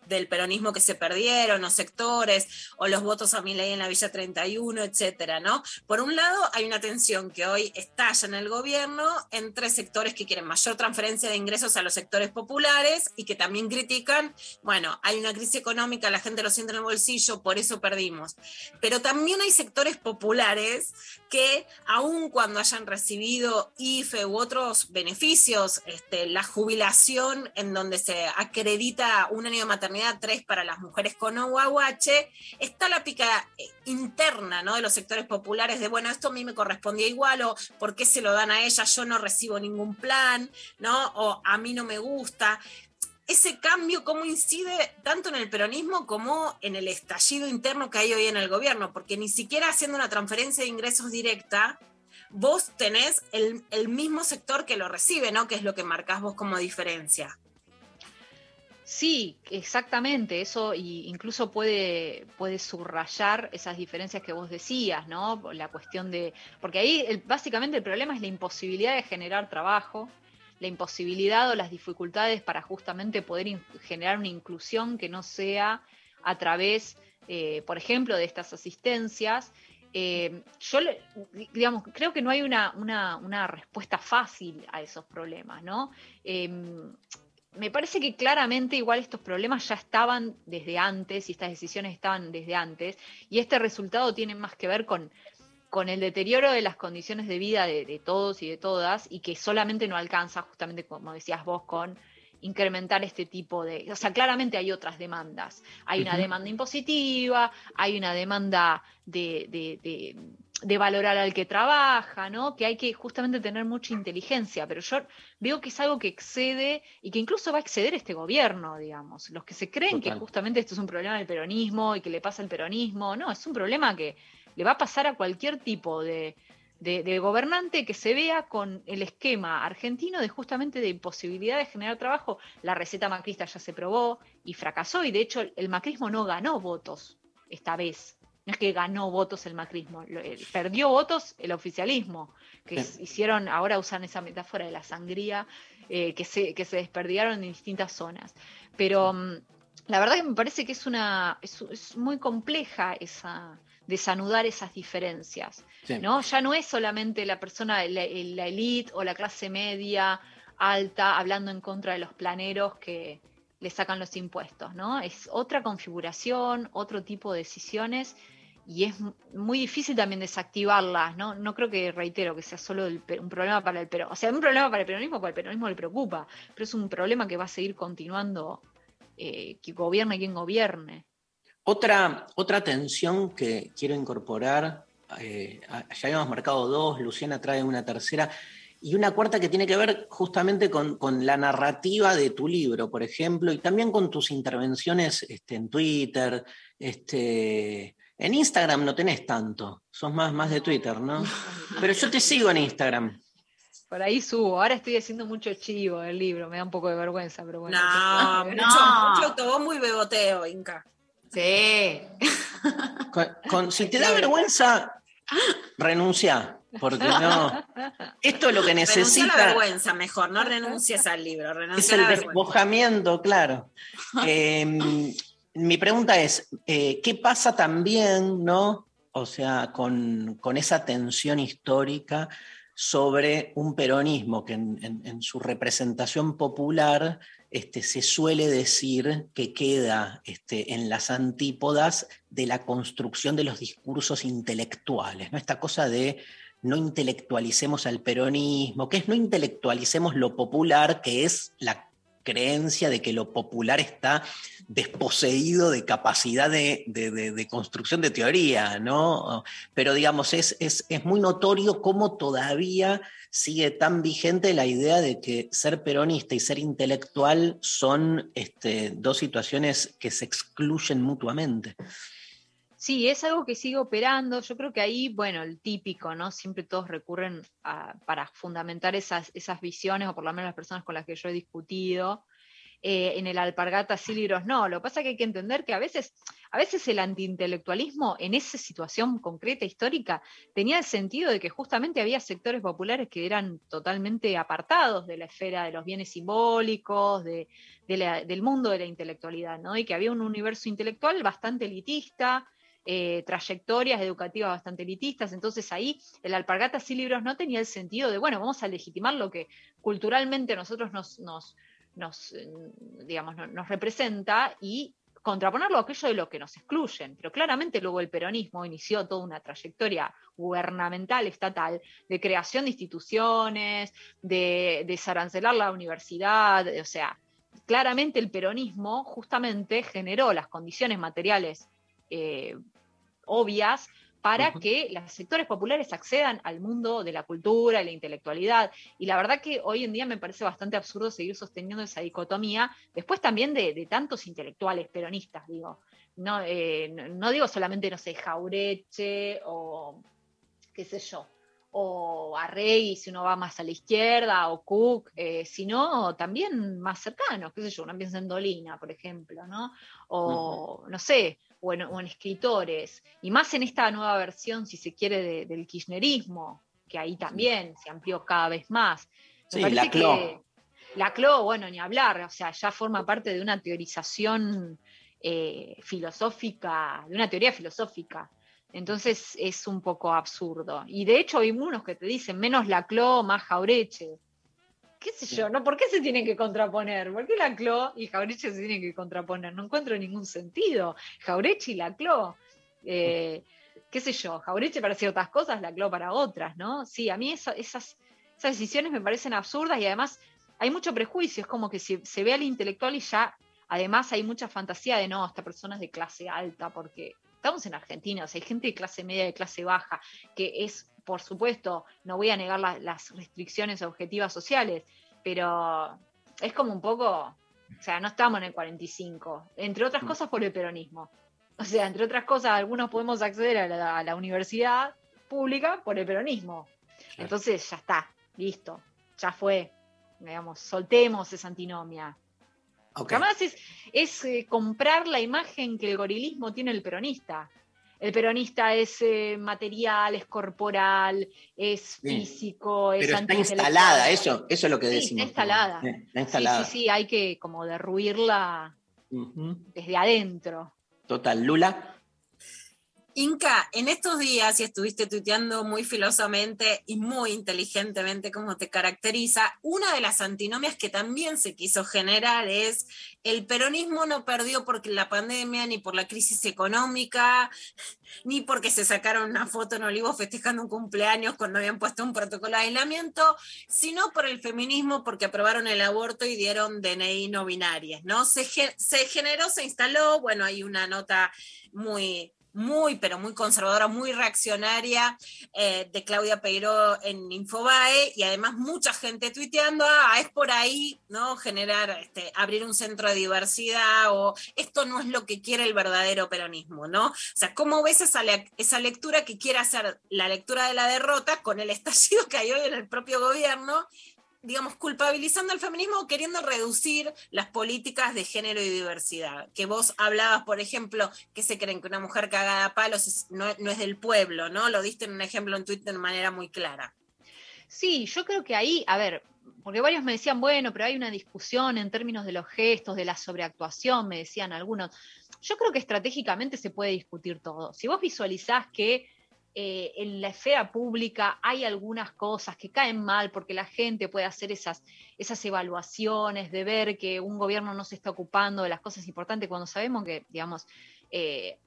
del peronismo que se perdieron, los sectores, o los votos a mi ley en la Villa 31, etcétera, ¿no? Por un lado, hay una tensión que hoy estalla en el gobierno entre sectores que quieren mayor transferencia de ingresos a los sectores populares y que también critican, bueno, hay una crisis económica, la gente lo siente en el bolsillo, por eso perdimos. Pero también hay sectores populares que, aun cuando hayan recibido IFE u otros beneficios, este, la jubilación en donde se acredita un de maternidad, tres para las mujeres con OAH, está la pica interna ¿no? de los sectores populares de, bueno, esto a mí me correspondía igual, o ¿por qué se lo dan a ella? Yo no recibo ningún plan, ¿no? O a mí no me gusta ese cambio, cómo incide tanto en el peronismo como en el estallido interno que hay hoy en el gobierno, porque ni siquiera haciendo una transferencia de ingresos directa, vos tenés el, el mismo sector que lo recibe, ¿no? Que es lo que marcás vos como diferencia. Sí, exactamente, eso incluso puede, puede subrayar esas diferencias que vos decías, ¿no? La cuestión de, porque ahí básicamente el problema es la imposibilidad de generar trabajo, la imposibilidad o las dificultades para justamente poder generar una inclusión que no sea a través, eh, por ejemplo, de estas asistencias. Eh, yo, digamos, creo que no hay una, una, respuesta fácil a esos problemas, ¿no? Em, me parece que claramente igual estos problemas ya estaban desde antes y estas decisiones estaban desde antes y este resultado tiene más que ver con, con el deterioro de las condiciones de vida de, todos y de todas y que solamente no alcanza justamente como decías vos con incrementar este tipo de... O sea, claramente hay otras demandas. Hay una demanda impositiva, hay una demanda de de valorar al que trabaja, ¿no? Que hay que justamente tener mucha inteligencia, pero yo veo que es algo que excede y que incluso va a exceder este gobierno, digamos. Los que se creen que justamente esto es un problema del peronismo y que le pasa al peronismo, no, es un problema que le va a pasar a cualquier tipo de, de, gobernante que se vea con el esquema argentino de justamente de imposibilidad de generar trabajo. La receta macrista ya se probó y fracasó y de hecho el macrismo no ganó votos esta vez no es que ganó votos el macrismo, eh, perdió votos el oficialismo, que hicieron, ahora usan esa metáfora de la sangría, eh, que, se, que se desperdiaron en distintas zonas. Pero mm, la verdad que me parece que es una es, muy compleja esa desanudar esas diferencias. ¿no? Ya no es solamente la persona, la, la elite o la clase media alta hablando en contra de los planeros que, le sacan los impuestos, ¿no? Es otra configuración, otro tipo de decisiones y es muy difícil también desactivarlas, ¿no? No creo que, reitero, que sea solo un problema para el peronismo, o sea, un problema para el peronismo porque el peronismo le preocupa, pero es un problema que va a seguir continuando, eh, que gobierne quien gobierne. Otra, otra tensión que quiero incorporar, eh, ya habíamos marcado dos, Luciana trae una tercera, y una cuarta que tiene que ver justamente con, la narrativa de tu libro, por ejemplo, y también con tus intervenciones este, en Twitter, este, En Instagram no tenés tanto, sos más, más de Twitter, ¿no? Pero yo te sigo en Instagram. Por ahí subo. Ahora estoy haciendo mucho chivo del libro, me da un poco de vergüenza, pero bueno. No, no. mucho, mucho autobombo y beboteo, Inca. Sí. Con- con- si te da vergüenza, renuncia, porque no. Esto es lo que Renuncia a la necesita. vergüenza, mejor. No renuncies al libro, Es renuncia a el la vergüenza. despojamiento, claro. Eh, mi pregunta es, eh, ¿qué pasa también, no? O sea, con, con esa tensión histórica sobre un peronismo que en, su representación popular este, se suele decir que queda este, en las antípodas de la construcción de los discursos intelectuales, ¿no? Esta cosa de no intelectualicemos al peronismo, que es no intelectualicemos lo popular, que es la creencia de que lo popular está desposeído de capacidad de, construcción de teoría, ¿no? Pero digamos, es, es, es muy notorio cómo todavía sigue tan vigente la idea de que ser peronista y ser intelectual son este, dos situaciones que se excluyen mutuamente. Sí, es algo que sigue operando. Yo creo que ahí, bueno, el típico, ¿no? Siempre todos recurren para fundamentar esas, esas visiones, o por lo menos las personas con las que yo he discutido. Eh, en el alpargata sí, libros no. Lo que pasa es que hay que entender que a veces, a veces el antiintelectualismo en esa situación concreta histórica tenía el sentido de que justamente había sectores populares que eran totalmente apartados de la esfera de los bienes simbólicos, de, del mundo de la intelectualidad, ¿no? Y que había un universo intelectual bastante elitista, eh, trayectorias educativas bastante elitistas, entonces ahí el alpargata sí libros no tenía el sentido de, bueno, vamos a legitimar lo que culturalmente nosotros nos, eh, digamos, representa y contraponerlo a aquello de lo que nos excluyen. Pero claramente luego el peronismo inició toda una trayectoria gubernamental, estatal, de creación de instituciones, de desarancelar la universidad, o sea, claramente el peronismo justamente generó las condiciones materiales eh, obvias para que los sectores populares accedan al mundo de la cultura y la intelectualidad. Y la verdad que hoy en día me parece bastante absurdo seguir sosteniendo esa dicotomía, después también de, de tantos intelectuales peronistas, digo. No, eh, no, no digo solamente, no sé, Jaureche o qué sé yo, o Arrey si uno va más a la izquierda, o Cook, eh, sino también más cercanos, qué sé yo, uno piensa en Dolina, por ejemplo, ¿no? O, no sé, o en, o en escritores, y más en esta nueva versión, si se quiere, de- del kirchnerismo, que ahí también se amplió cada vez más. Me Sí, la CLO. que- la CLO, bueno, ni hablar, o sea, ya forma parte de una teorización eh, filosófica, de una teoría filosófica. Entonces es un poco absurdo. Y de hecho hay unos que te dicen menos la CLO, más Jaureche. ¿Qué sé yo? ¿no? ¿Por qué se tienen que contraponer? ¿Por qué la CLO y Jaureche se tienen que contraponer? No encuentro ningún sentido. Jaureche y la CLO. eh, qué sé yo, Jaureche para ciertas cosas, la CLO para otras, ¿no? Sí, a mí esa- esas, esas decisiones me parecen absurdas y además hay mucho prejuicio, es como que se, se ve al intelectual y ya, además hay mucha fantasía de no, esta persona es de clase alta, porque estamos en Argentina, o sea, hay gente de clase media, de clase baja, que es, por supuesto, no voy a negar la- las restricciones objetivas sociales, pero es como un poco, o sea, no estamos en el 45, entre otras cosas por el peronismo. O sea, entre otras cosas, algunos podemos acceder a la, a la universidad pública por el peronismo. Entonces, ya está, listo, ya fue. Digamos, soltemos esa antinomia. Porque Además es, es eh, comprar la imagen que el gorilismo tiene el peronista. El peronista es eh, material, es corporal, es Sí. físico, es Pero está instalada, eso, eso es lo que Sí, decimos. está instalada. Sí, Está Sí, instalada. sí, sí, hay que como derruirla desde adentro. Total, Lula. Inca, en estos días, y estuviste tuiteando muy filosamente y muy inteligentemente como te caracteriza, una de las antinomias que también se quiso generar es el peronismo no perdió porque la pandemia, ni por la crisis económica, ni porque se sacaron una foto en Olivo festejando un cumpleaños cuando habían puesto un protocolo de aislamiento, sino por el feminismo porque aprobaron el aborto y dieron DNI no binarias, ¿no? Se generó, se instaló, bueno, hay una nota muy muy, pero muy conservadora, muy reaccionaria eh, de Claudia Peiró en Infobae y además mucha gente tuiteando, ah, es por ahí, ¿no? Generar, este, abrir un centro de diversidad o esto no es lo que quiere el verdadero peronismo, ¿no? O sea, ¿cómo ves esa, esa lectura que quiere hacer la lectura de la derrota con el estallido que hay hoy en el propio gobierno digamos, culpabilizando al feminismo o queriendo reducir las políticas de género y diversidad. Que vos hablabas, por ejemplo, que se creen que una mujer cagada a palos no, es del pueblo, ¿no? Lo diste en un ejemplo en Twitter de manera muy clara. Sí, yo creo que ahí, a ver, porque varios me decían, bueno, pero hay una discusión en términos de los gestos, de la sobreactuación, me decían algunos. Yo creo que estratégicamente se puede discutir todo. Si vos visualizás que eh, en la esfera pública hay algunas cosas que caen mal porque la gente puede hacer esas, esas evaluaciones de ver que un gobierno no se está ocupando de las cosas importantes cuando sabemos que, digamos, eh,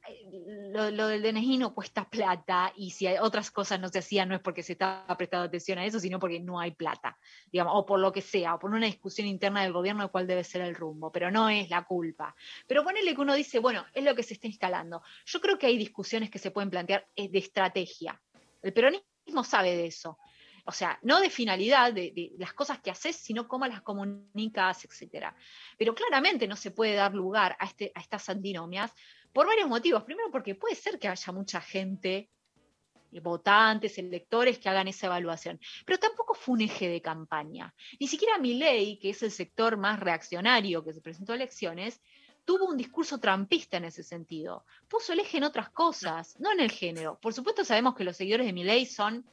lo, del DNI no cuesta plata y si hay otras cosas no se hacían no es porque se estaba prestando atención a eso, sino porque no hay plata, digamos, o por lo que sea, o por una discusión interna del gobierno de cuál debe ser el rumbo, pero no es la culpa. Pero ponele que uno dice, bueno, es lo que se está instalando. Yo creo que hay discusiones que se pueden plantear eh, de estrategia. El peronismo sabe de eso. O sea, no de finalidad, de, las cosas que haces, sino cómo las comunicas, etc. Pero claramente no se puede dar lugar a, este, a estas antinomias por varios motivos. Primero, porque puede ser que haya mucha gente, eh, votantes, electores, que hagan esa evaluación. Pero tampoco fue un eje de campaña. Ni siquiera ley, que es el sector más reaccionario que se presentó a elecciones, tuvo un discurso trampista en ese sentido. Puso el eje en otras cosas, no en el género. Por supuesto sabemos que los seguidores de ley son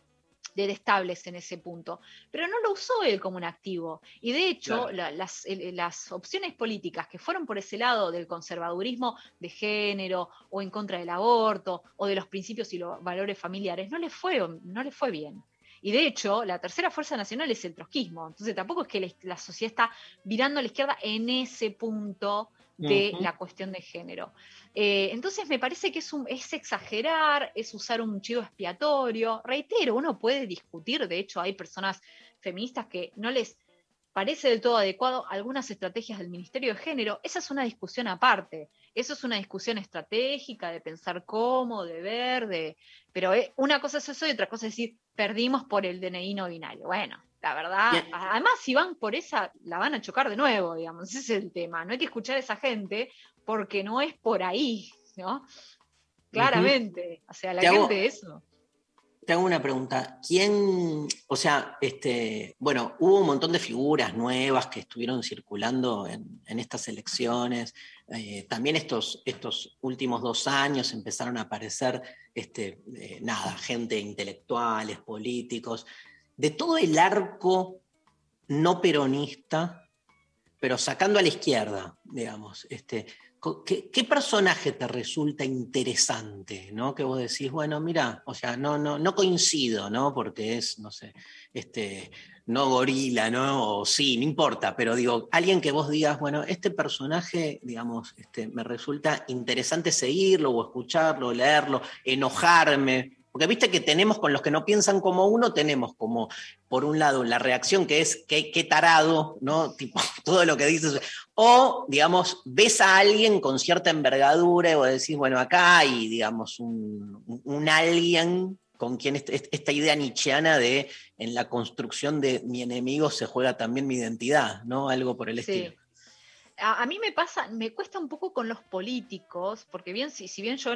detestables en ese punto, pero no lo usó él como un activo. Y de hecho, las, las, opciones políticas que fueron por ese lado del conservadurismo de género o en contra del aborto o de los principios y los valores familiares, no le fue, no le fue bien. Y de hecho, la tercera fuerza nacional es el trotskismo. Entonces tampoco es que la sociedad está virando a la izquierda en ese punto de la cuestión de género. Eh, entonces me parece que es, un, es exagerar, es usar un chivo expiatorio. Reitero, uno puede discutir, de hecho hay personas feministas que no les parece del todo adecuado algunas estrategias del Ministerio de Género, esa es una discusión aparte. Eso es una discusión estratégica de pensar cómo, de ver, de... pero eh, una cosa es eso y otra cosa es decir, perdimos por el DNI no binario. Bueno, la verdad, además si van por esa, la van a chocar de nuevo, digamos, ese es el tema. No hay que escuchar a esa gente porque no es por ahí, ¿no? Claramente, o sea, la gente eso. Te hago una pregunta. ¿Quién, o sea, este, bueno, hubo un montón de figuras nuevas que estuvieron circulando en, estas elecciones. Eh, también estos, estos últimos dos años empezaron a aparecer, este, eh, nada, gente intelectuales, políticos, de todo el arco no peronista, pero sacando a la izquierda, digamos. Este, ¿Qué, personaje te resulta interesante? ¿no? Que vos decís, bueno, mira, o sea, no, no, no coincido, ¿no? Porque es, no sé, este, no gorila, ¿no? O sí, no importa, pero digo, alguien que vos digas, bueno, este personaje, digamos, este, me resulta interesante seguirlo o escucharlo, leerlo, enojarme, porque viste que tenemos con los que no piensan como uno, tenemos como, por un lado, la reacción que es qué, tarado, ¿no? Tipo, todo lo que dices. O, digamos, ves a alguien con cierta envergadura o decís, bueno, acá hay, digamos, un, alguien con quien esta idea nietzscheana de en la construcción de mi enemigo se juega también mi identidad, ¿no? Algo por el estilo a, mí me pasa, me cuesta un poco con los políticos, porque bien, si, si bien yo,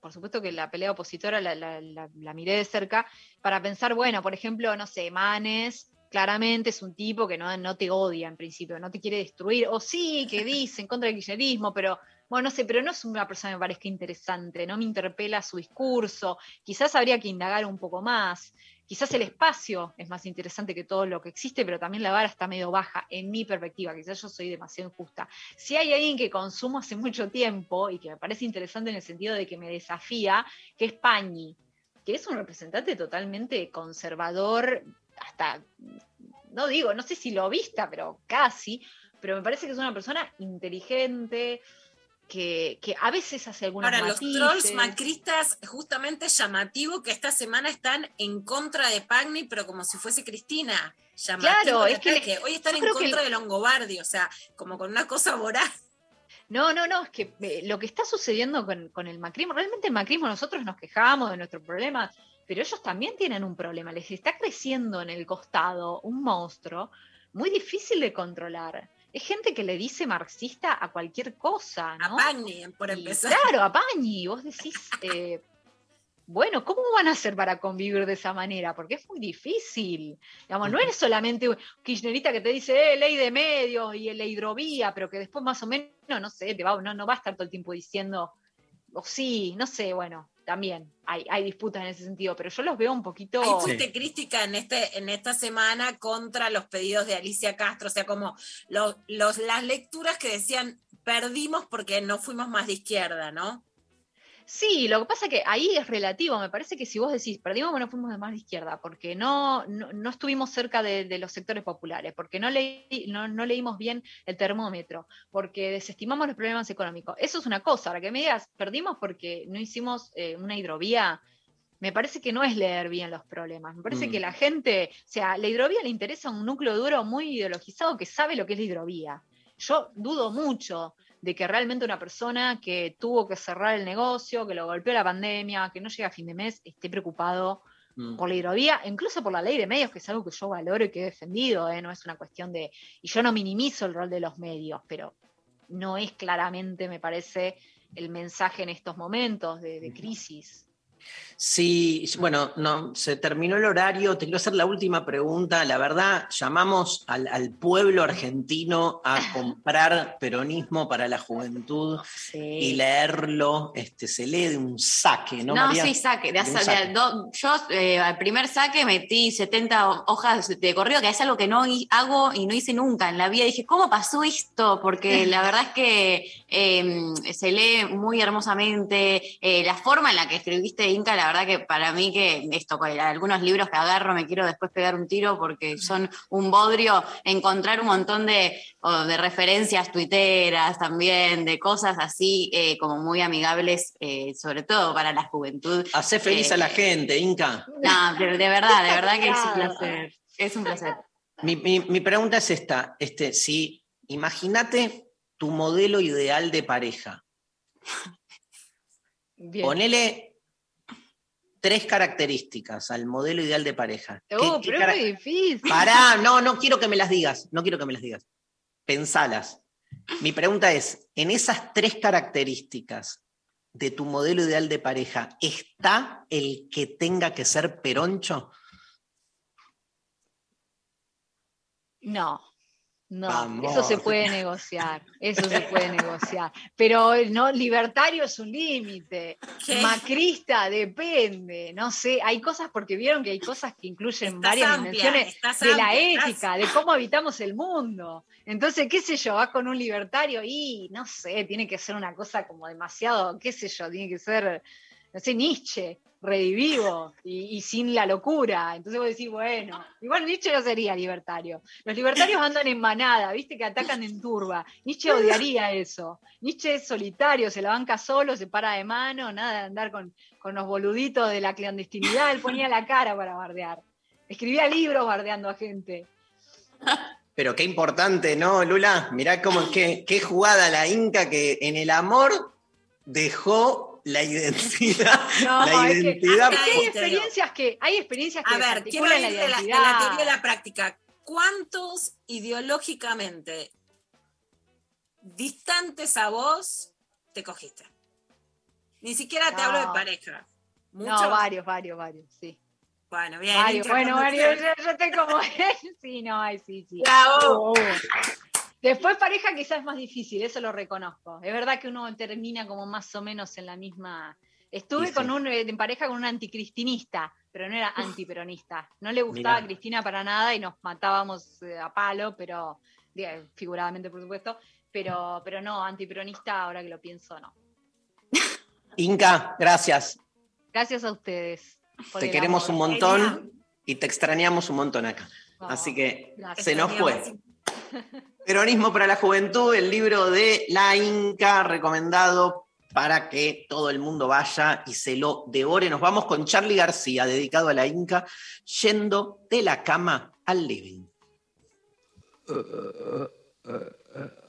por supuesto que la pelea opositora la, miré de cerca, para pensar, bueno, por ejemplo, no sé, Manes, claramente es un tipo que no, no te odia en principio, no te quiere destruir, o sí, que dice en contra del kirchnerismo, pero bueno, no sé, pero no es una persona que me parezca interesante, no me interpela su discurso, quizás habría que indagar un poco más. Quizás el espacio es más interesante que todo lo que existe, pero también la vara está medio baja, en mi perspectiva. Quizás yo soy demasiado injusta. Si hay alguien que consumo hace mucho tiempo y que me parece interesante en el sentido de que me desafía, que es Pañi, que es un representante totalmente conservador, hasta, no digo, no sé si lo vista, pero casi, pero me parece que es una persona inteligente, que, a veces hace algunas Ahora, los trolls macristas, justamente llamativo que esta semana están en contra de Pagni, pero como si fuese Cristina. Llamativo claro, es que, hoy están en contra de Longobardi, o sea, como con una cosa voraz. No, no, no, es que eh, lo que está sucediendo con, con el macrismo, realmente el macrismo nosotros nos quejamos de nuestros problemas, pero ellos también tienen un problema, les está creciendo en el costado un monstruo muy difícil de controlar. Es gente que le dice marxista a cualquier cosa, ¿no? A Pañi, por Y empezar. Claro, a Pañi. Vos decís, eh, bueno, ¿cómo van a hacer para convivir de esa manera? Porque es muy difícil. Digamos, no eres solamente un kirchnerista que te dice, eh, ley de medios y la hidrovía, pero que después más o menos, no sé, te va, no, no va a estar todo el tiempo diciendo, o sí, no sé, bueno, también hay, hay disputas en ese sentido, pero yo los veo un poquito... Hay fuiste crítica en, este, en esta semana contra los pedidos de Alicia Castro, o sea, como los, los- las lecturas que decían perdimos porque no fuimos más de izquierda, ¿no? Sí, lo que pasa es que ahí es relativo. Me parece que si vos decís, perdimos, bueno, fuimos de más de izquierda, porque no, no, no estuvimos cerca de, de los sectores populares, porque no, leí, no, no leímos bien el termómetro, porque desestimamos los problemas económicos. Eso es una cosa. Ahora que me digas, perdimos porque no hicimos eh, una hidrovía. Me parece que no es leer bien los problemas. Me parece Mm. que la gente, o sea, la hidrovía le interesa un núcleo duro muy ideologizado que sabe lo que es la hidrovía. Yo dudo mucho de que realmente una persona que tuvo que cerrar el negocio, que lo golpeó la pandemia, que no llega a fin de mes, esté preocupado Mm. por la hidrovía, incluso por la ley de medios, que es algo que yo valoro y que he defendido, ¿eh? no es una cuestión de... Y yo no minimizo el rol de los medios, pero no es claramente, me parece, el mensaje en estos momentos de, de crisis. Sí, bueno, no, se terminó el horario. Te quiero hacer la última pregunta. La verdad, llamamos al, al pueblo argentino a comprar peronismo para la juventud y leerlo. Este, se lee de un saque, ¿no? No, María? sí, saque. de De saque. de do- yo eh, al primer saque metí 70 ho- hojas de correo, que es algo que no hago y no hice nunca en la vida. Dije, ¿cómo pasó esto? Porque la verdad es que eh, se lee muy hermosamente. eh, la forma en la que escribiste Inca, la verdad que para mí que esto, con algunos libros que agarro me quiero después pegar un tiro porque son un bodrio. Encontrar un montón de, referencias tuiteras también, de cosas así eh, como muy amigables, eh, sobre todo para la juventud. Hacé feliz Eh, a la gente, Inca. No, pero de verdad, de verdad que es un placer. Es un placer. Mi, mi- mi pregunta es esta: este, si imagínate tu modelo ideal de pareja. Bien. Ponele tres características al modelo ideal de pareja. ¿Qué- Oh, qué pero es muy difícil. Pará, no, no quiero que me las digas, no quiero que me las digas. Pensalas. Mi pregunta es, en esas tres características de tu modelo ideal de pareja, ¿está el que tenga que ser peroncho? No, no, Vamos. eso se puede negociar, eso se puede negociar. Pero no, libertario es un límite, macrista depende, no sé, hay cosas porque vieron que hay cosas que incluyen Estás varias amplia, dimensiones de la estás- ética, de cómo habitamos el mundo. Entonces, qué sé yo, vas con un libertario y no sé, tiene que ser una cosa como demasiado, qué sé yo, tiene que ser, no sé, Nietzsche, redivivo y, y sin la locura. Entonces vos decís, bueno, igual Nietzsche no sería libertario. Los libertarios andan en manada, viste que atacan en turba. Nietzsche odiaría eso. Nietzsche es solitario, se la banca solo, se para de mano, nada de andar con, con los boluditos de la clandestinidad. Él ponía la cara para bardear. Escribía libros bardeando a gente. Pero qué importante, ¿no, Lula? Mirá cómo qué, qué jugada la Inca que en el amor dejó la identidad. No, la es que- identidad es que hay experiencias que, hay experiencias que A ver, quiero ir la de la, de la identidad. teoría a la práctica. ¿Cuántos ideológicamente distantes a vos te cogiste? Ni siquiera te hablo de No. pareja. No, ¿Muchos? varios, varios, varios, sí. Bueno, bien. Varios, bueno, varios, yo, yo estoy como sí, no, ay, sí, sí. Bravo. Hubo. Después pareja quizás es más difícil, eso lo reconozco. Es verdad que uno termina como más o menos en la misma. Estuve sí. con un, eh, en pareja con un anticristinista, pero no era antiperonista. No le gustaba Mirá. Cristina para nada y nos matábamos eh, a palo, pero digo, figuradamente por supuesto, pero, pero no, antiperonista, ahora que lo pienso, no. Inca, gracias. Gracias a ustedes. Te queremos un montón y te extrañamos un montón acá. Así que gracias. se nos fue. Peronismo para la Juventud, el libro de La Inca, recomendado para que todo el mundo vaya y se lo devore. Nos vamos con Charlie García, dedicado a la Inca, yendo de la cama al living. uh, uh, uh,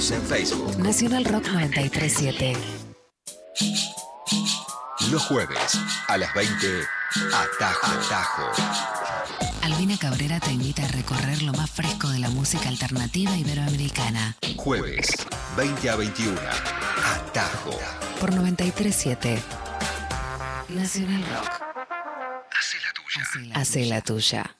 Estamos en Facebook. Nacional Rock 937. Los jueves a las 20, Atajo. Atajo. Albina Cabrera te invita a recorrer lo más fresco de la música alternativa iberoamericana. Jueves, 20 a 21, Atajo. Por 937. Nacional Rock. Hace la tuya.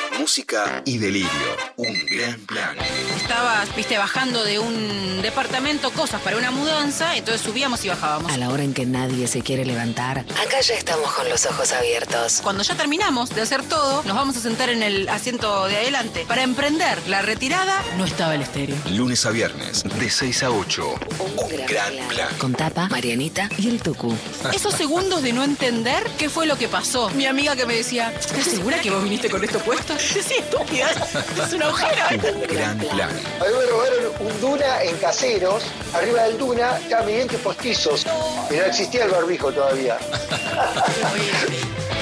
música y delirio. Un gran plan. Estabas, viste, bajando de un departamento cosas para una mudanza, entonces subíamos y bajábamos. A la hora en que nadie se quiere levantar, acá ya estamos con los ojos abiertos. Cuando ya terminamos de hacer todo, nos vamos a sentar en el asiento de adelante para emprender la retirada. No estaba el estéreo. Lunes a viernes, de 6 a 8. Un gran plan. Con Tapa, Marianita y el Tucu. Esos segundos de no entender qué fue lo que pasó. Mi amiga que me decía, ¿estás segura que vos viniste con esto puesto? Sí, estúpida. Es un agujero. Un gran plan. A mí me robaron un Duna en caseros. Arriba del Duna estaban mis dientes postizos. Y no existía el barbijo todavía.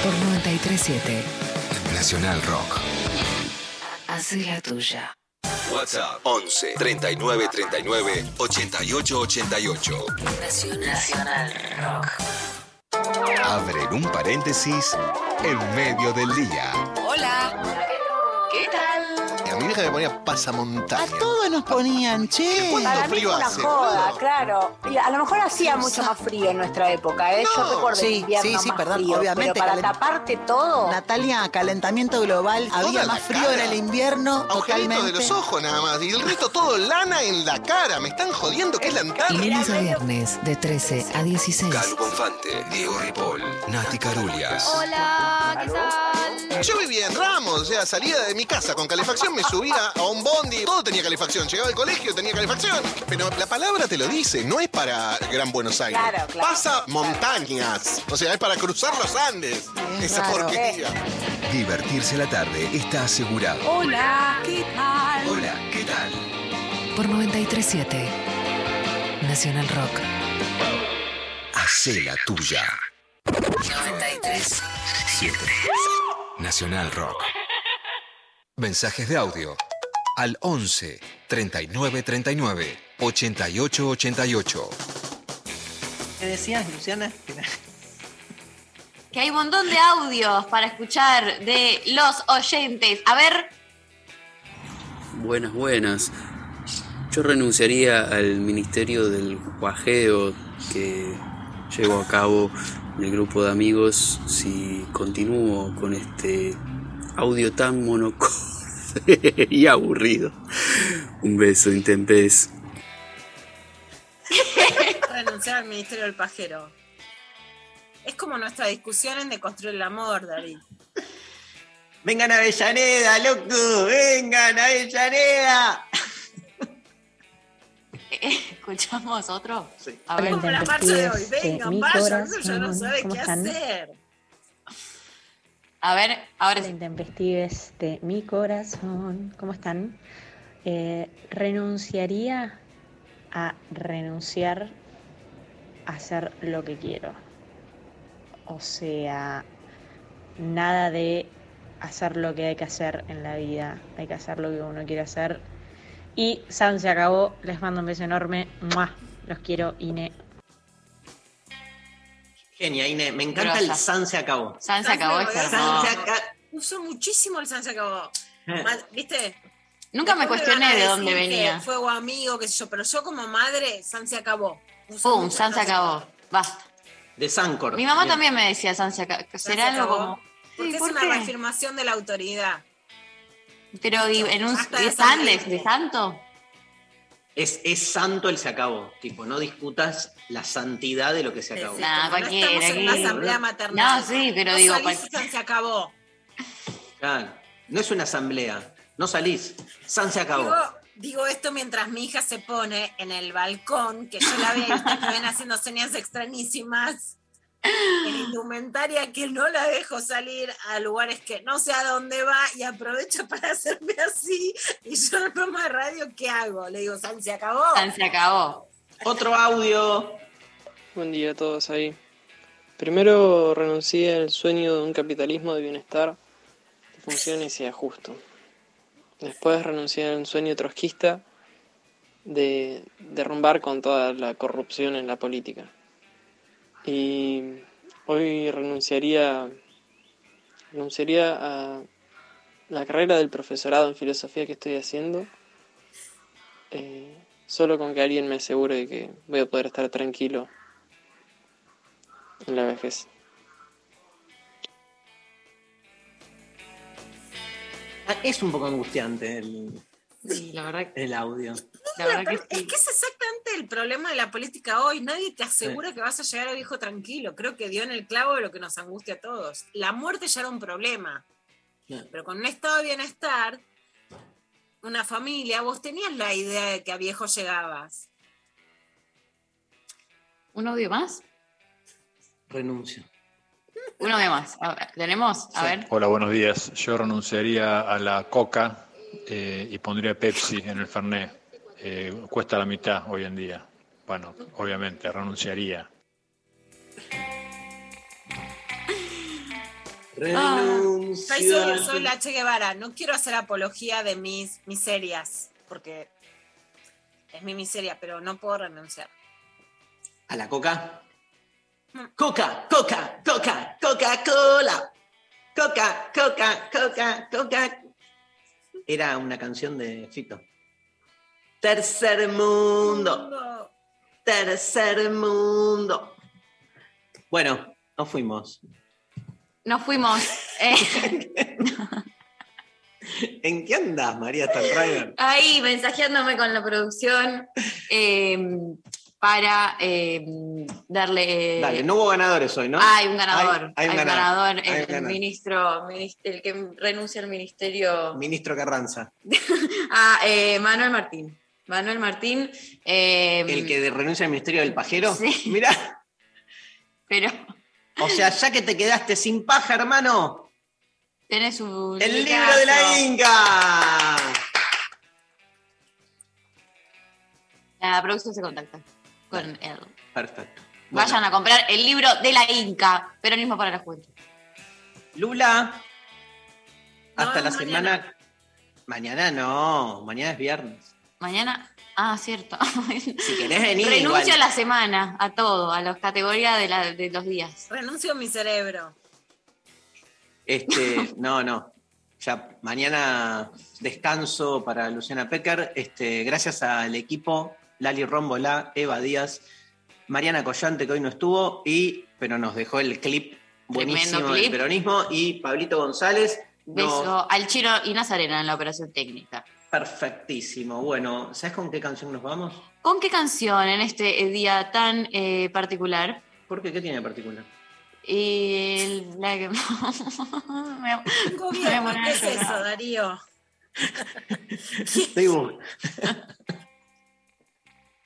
Por 937. Nacional Rock. Así la tuya. WhatsApp 11 39 39 88 88. Nacional Rock. Abren un paréntesis en medio del día. Hola. ¿Qué tal? A vieja me ponía pasamontaña. Todos nos ponían, che. ¿Cuánto Para mí frío fue una hace? joda, claro. Y a lo mejor hacía mucho más frío en nuestra época, ¿eh? Yo No. recuerdo Sí, el invierno sí, sí, más perdón, frío, obviamente, Pero para taparte todo... Natalia, calentamiento global, había más frío cara. en el invierno, Agujeritos totalmente. de los ojos nada más. Y el resto todo lana en la cara. Me están jodiendo que es la antarra. Lunes a viernes, de 13 a 16. Calu Bonfante, Diego Ripoll, Nati Carulias. Hola, ¿qué tal? Yo vivía en Ramos, o sea, salía de mi casa con calefacción, me subía a un bondi, todo tenía calefacción. Llegaba al colegio, tenía calefacción. Pero la palabra te lo dice, no es para Gran Buenos Aires. Claro, claro. Pasa montañas. O sea, es para cruzar los Andes. Esa raro. porquería. Divertirse la tarde está asegurado. Hola, ¿qué tal? Hola, ¿qué tal? Por 937. Nacional Rock. Hacé la tuya. 93. 7. Nacional Rock. Mensajes de audio al 11 39 39 88 88. ¿Qué decías, Luciana? Que hay un montón de audios para escuchar de los oyentes. A ver, Buenas, buenas. Yo renunciaría al ministerio del guajeo que llevo a cabo el grupo de amigos si continúo con este audio tan monocorde y aburrido. Un beso, Intempes. Renunciar al Ministerio del Pajero. Es como nuestra discusión en de construir el amor, David. Vengan a Avellaneda, loco, vengan a Avellaneda. escuchamos otro. A Hola, ver. la marcha de hoy. Vengan, vayan, ya no sabe ¿Cómo qué están? hacer. A ver, ahora sí. Intempestives de mi corazón. ¿Cómo están? Eh, renunciaría a renunciar a hacer lo que quiero. O sea, nada de hacer lo que hay que hacer en la vida. Hay que hacer lo que uno quiere hacer. Y San se acabó. Les mando un beso enorme. ¡Mua! Los quiero, Ine. Genia, Ine, me encanta Grosa. el San se acabó. San se acabó, es San hermoso. se acabó. Usó muchísimo el San se acabó. Eh. ¿Viste? Nunca me cuestioné de dónde venía. Fue o amigo, qué sé yo, pero yo como madre, San se acabó. Pum, San se acabó. Basta. De Sancor. Mi mamá Bien. también me decía San se acabó. ¿Será se algo como.? Porque Sí, es ¿por una qué? reafirmación de la autoridad. Pero en un. ¿De de santo? Es, es santo el se acabó. Tipo, no discutas la santidad de lo que se acabó. Nah, no cualquiera, estamos en una asamblea maternal. No, sí, pero No digo, salís cual- y San se acabó. Claro. No es una asamblea. No salís. San se acabó. Digo, digo esto mientras mi hija se pone en el balcón, que yo la veo y ustedes me ven haciendo señas extrañísimas. En indumentaria que no la dejo salir a lugares que no sé a dónde va y aprovecha para hacerme así. Y yo en el programa de radio, ¿qué hago? Le digo, San, se acabó. San se acabó. Otro audio. Buen día a todos ahí. Primero renuncié al sueño de un capitalismo de bienestar que funcione y sea justo. Después renuncié a un sueño trotskista de derrumbar con toda la corrupción en la política. Y hoy renunciaría, renunciaría a la carrera del profesorado en filosofía que estoy haciendo, eh, solo con que alguien me asegure de que voy a poder estar tranquilo en la vejez. Ah, Es un poco angustiante el, Sí, la verdad, el audio. la verdad que Es que es exactamente el problema de la política hoy. Nadie te asegura que vas a llegar a viejo tranquilo. Creo que dio en el clavo de lo que nos angustia a todos. La muerte ya era un problema. Pero con un estado de bienestar, una familia, vos tenías la idea de que a viejo llegabas. ¿Un audio más? Renuncio. Un audio más. A ver, ¿Tenemos? A ver. Hola, buenos días. Yo renunciaría a la coca eh, y pondría Pepsi en el Fernet. Eh, cuesta la mitad hoy en día. Bueno, obviamente, renunciaría. Renuncio. Soy, soy- soy la Che Guevara. No quiero hacer apología de mis miserias, porque es mi miseria, pero no puedo renunciar. ¿A la coca? Coca, coca, coca, Coca-Cola. Coca, coca, coca, coca. Era una canción de Fito. Tercer mundo. Tercer mundo. Bueno, nos fuimos. Nos fuimos. Eh, ¿En qué andas, María Stanriver? ahí mensajeándome con la producción eh, para eh, darle. Dale, no hubo ganadores hoy, ¿no? Hay un ganador. Hay- hay un un ganador. ganador, Hay el, un ganador. ministro, minis- el que renuncia al ministerio. Ministro Carranza. Ah, eh, Manuel Martín. Manuel Martín. eh, El que renuncia al Ministerio del Pajero. Sí. Mirá, Pero o sea, ya que te quedaste sin paja, hermano, tiene su. el libro de la. Inca. La producción se contacta con él. Perfecto. Vayan a comprar el libro de la Inca, Peronismo para la Juventud. Lula, hasta No, la mañana. semana. Mañana no, mañana es viernes. Mañana. Ah, cierto. Si querés venir. Renuncio igual. a la semana, a todo, a las categorías de, la- de los días. Renuncio a mi cerebro. Este, no, no. Ya mañana descanso para Luciana Pecker. Este, gracias al equipo, Lali Rombolá, Eva Díaz, Mariana Collante, que hoy no estuvo, y, pero nos dejó el clip buenísimo del peronismo, y Pablito González. nos- Beso al Chino y Nazarena en la operación técnica. Perfectísimo. Bueno, ¿sabes con qué canción nos vamos? ¿Con qué canción en este día tan eh, particular? ¿Por qué? ¿Qué tiene de particular? Y el- la que- ¿Qué es eso, Darío? Estoy bu-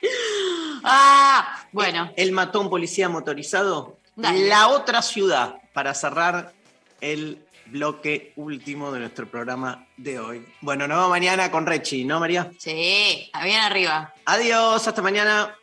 Ah, bueno. Él mató a un policía motorizado. Dale. La otra ciudad para cerrar el bloque último de nuestro programa de hoy. Bueno, nos vemos mañana con Rechi, ¿no, María? Sí, bien arriba. Adiós, hasta mañana.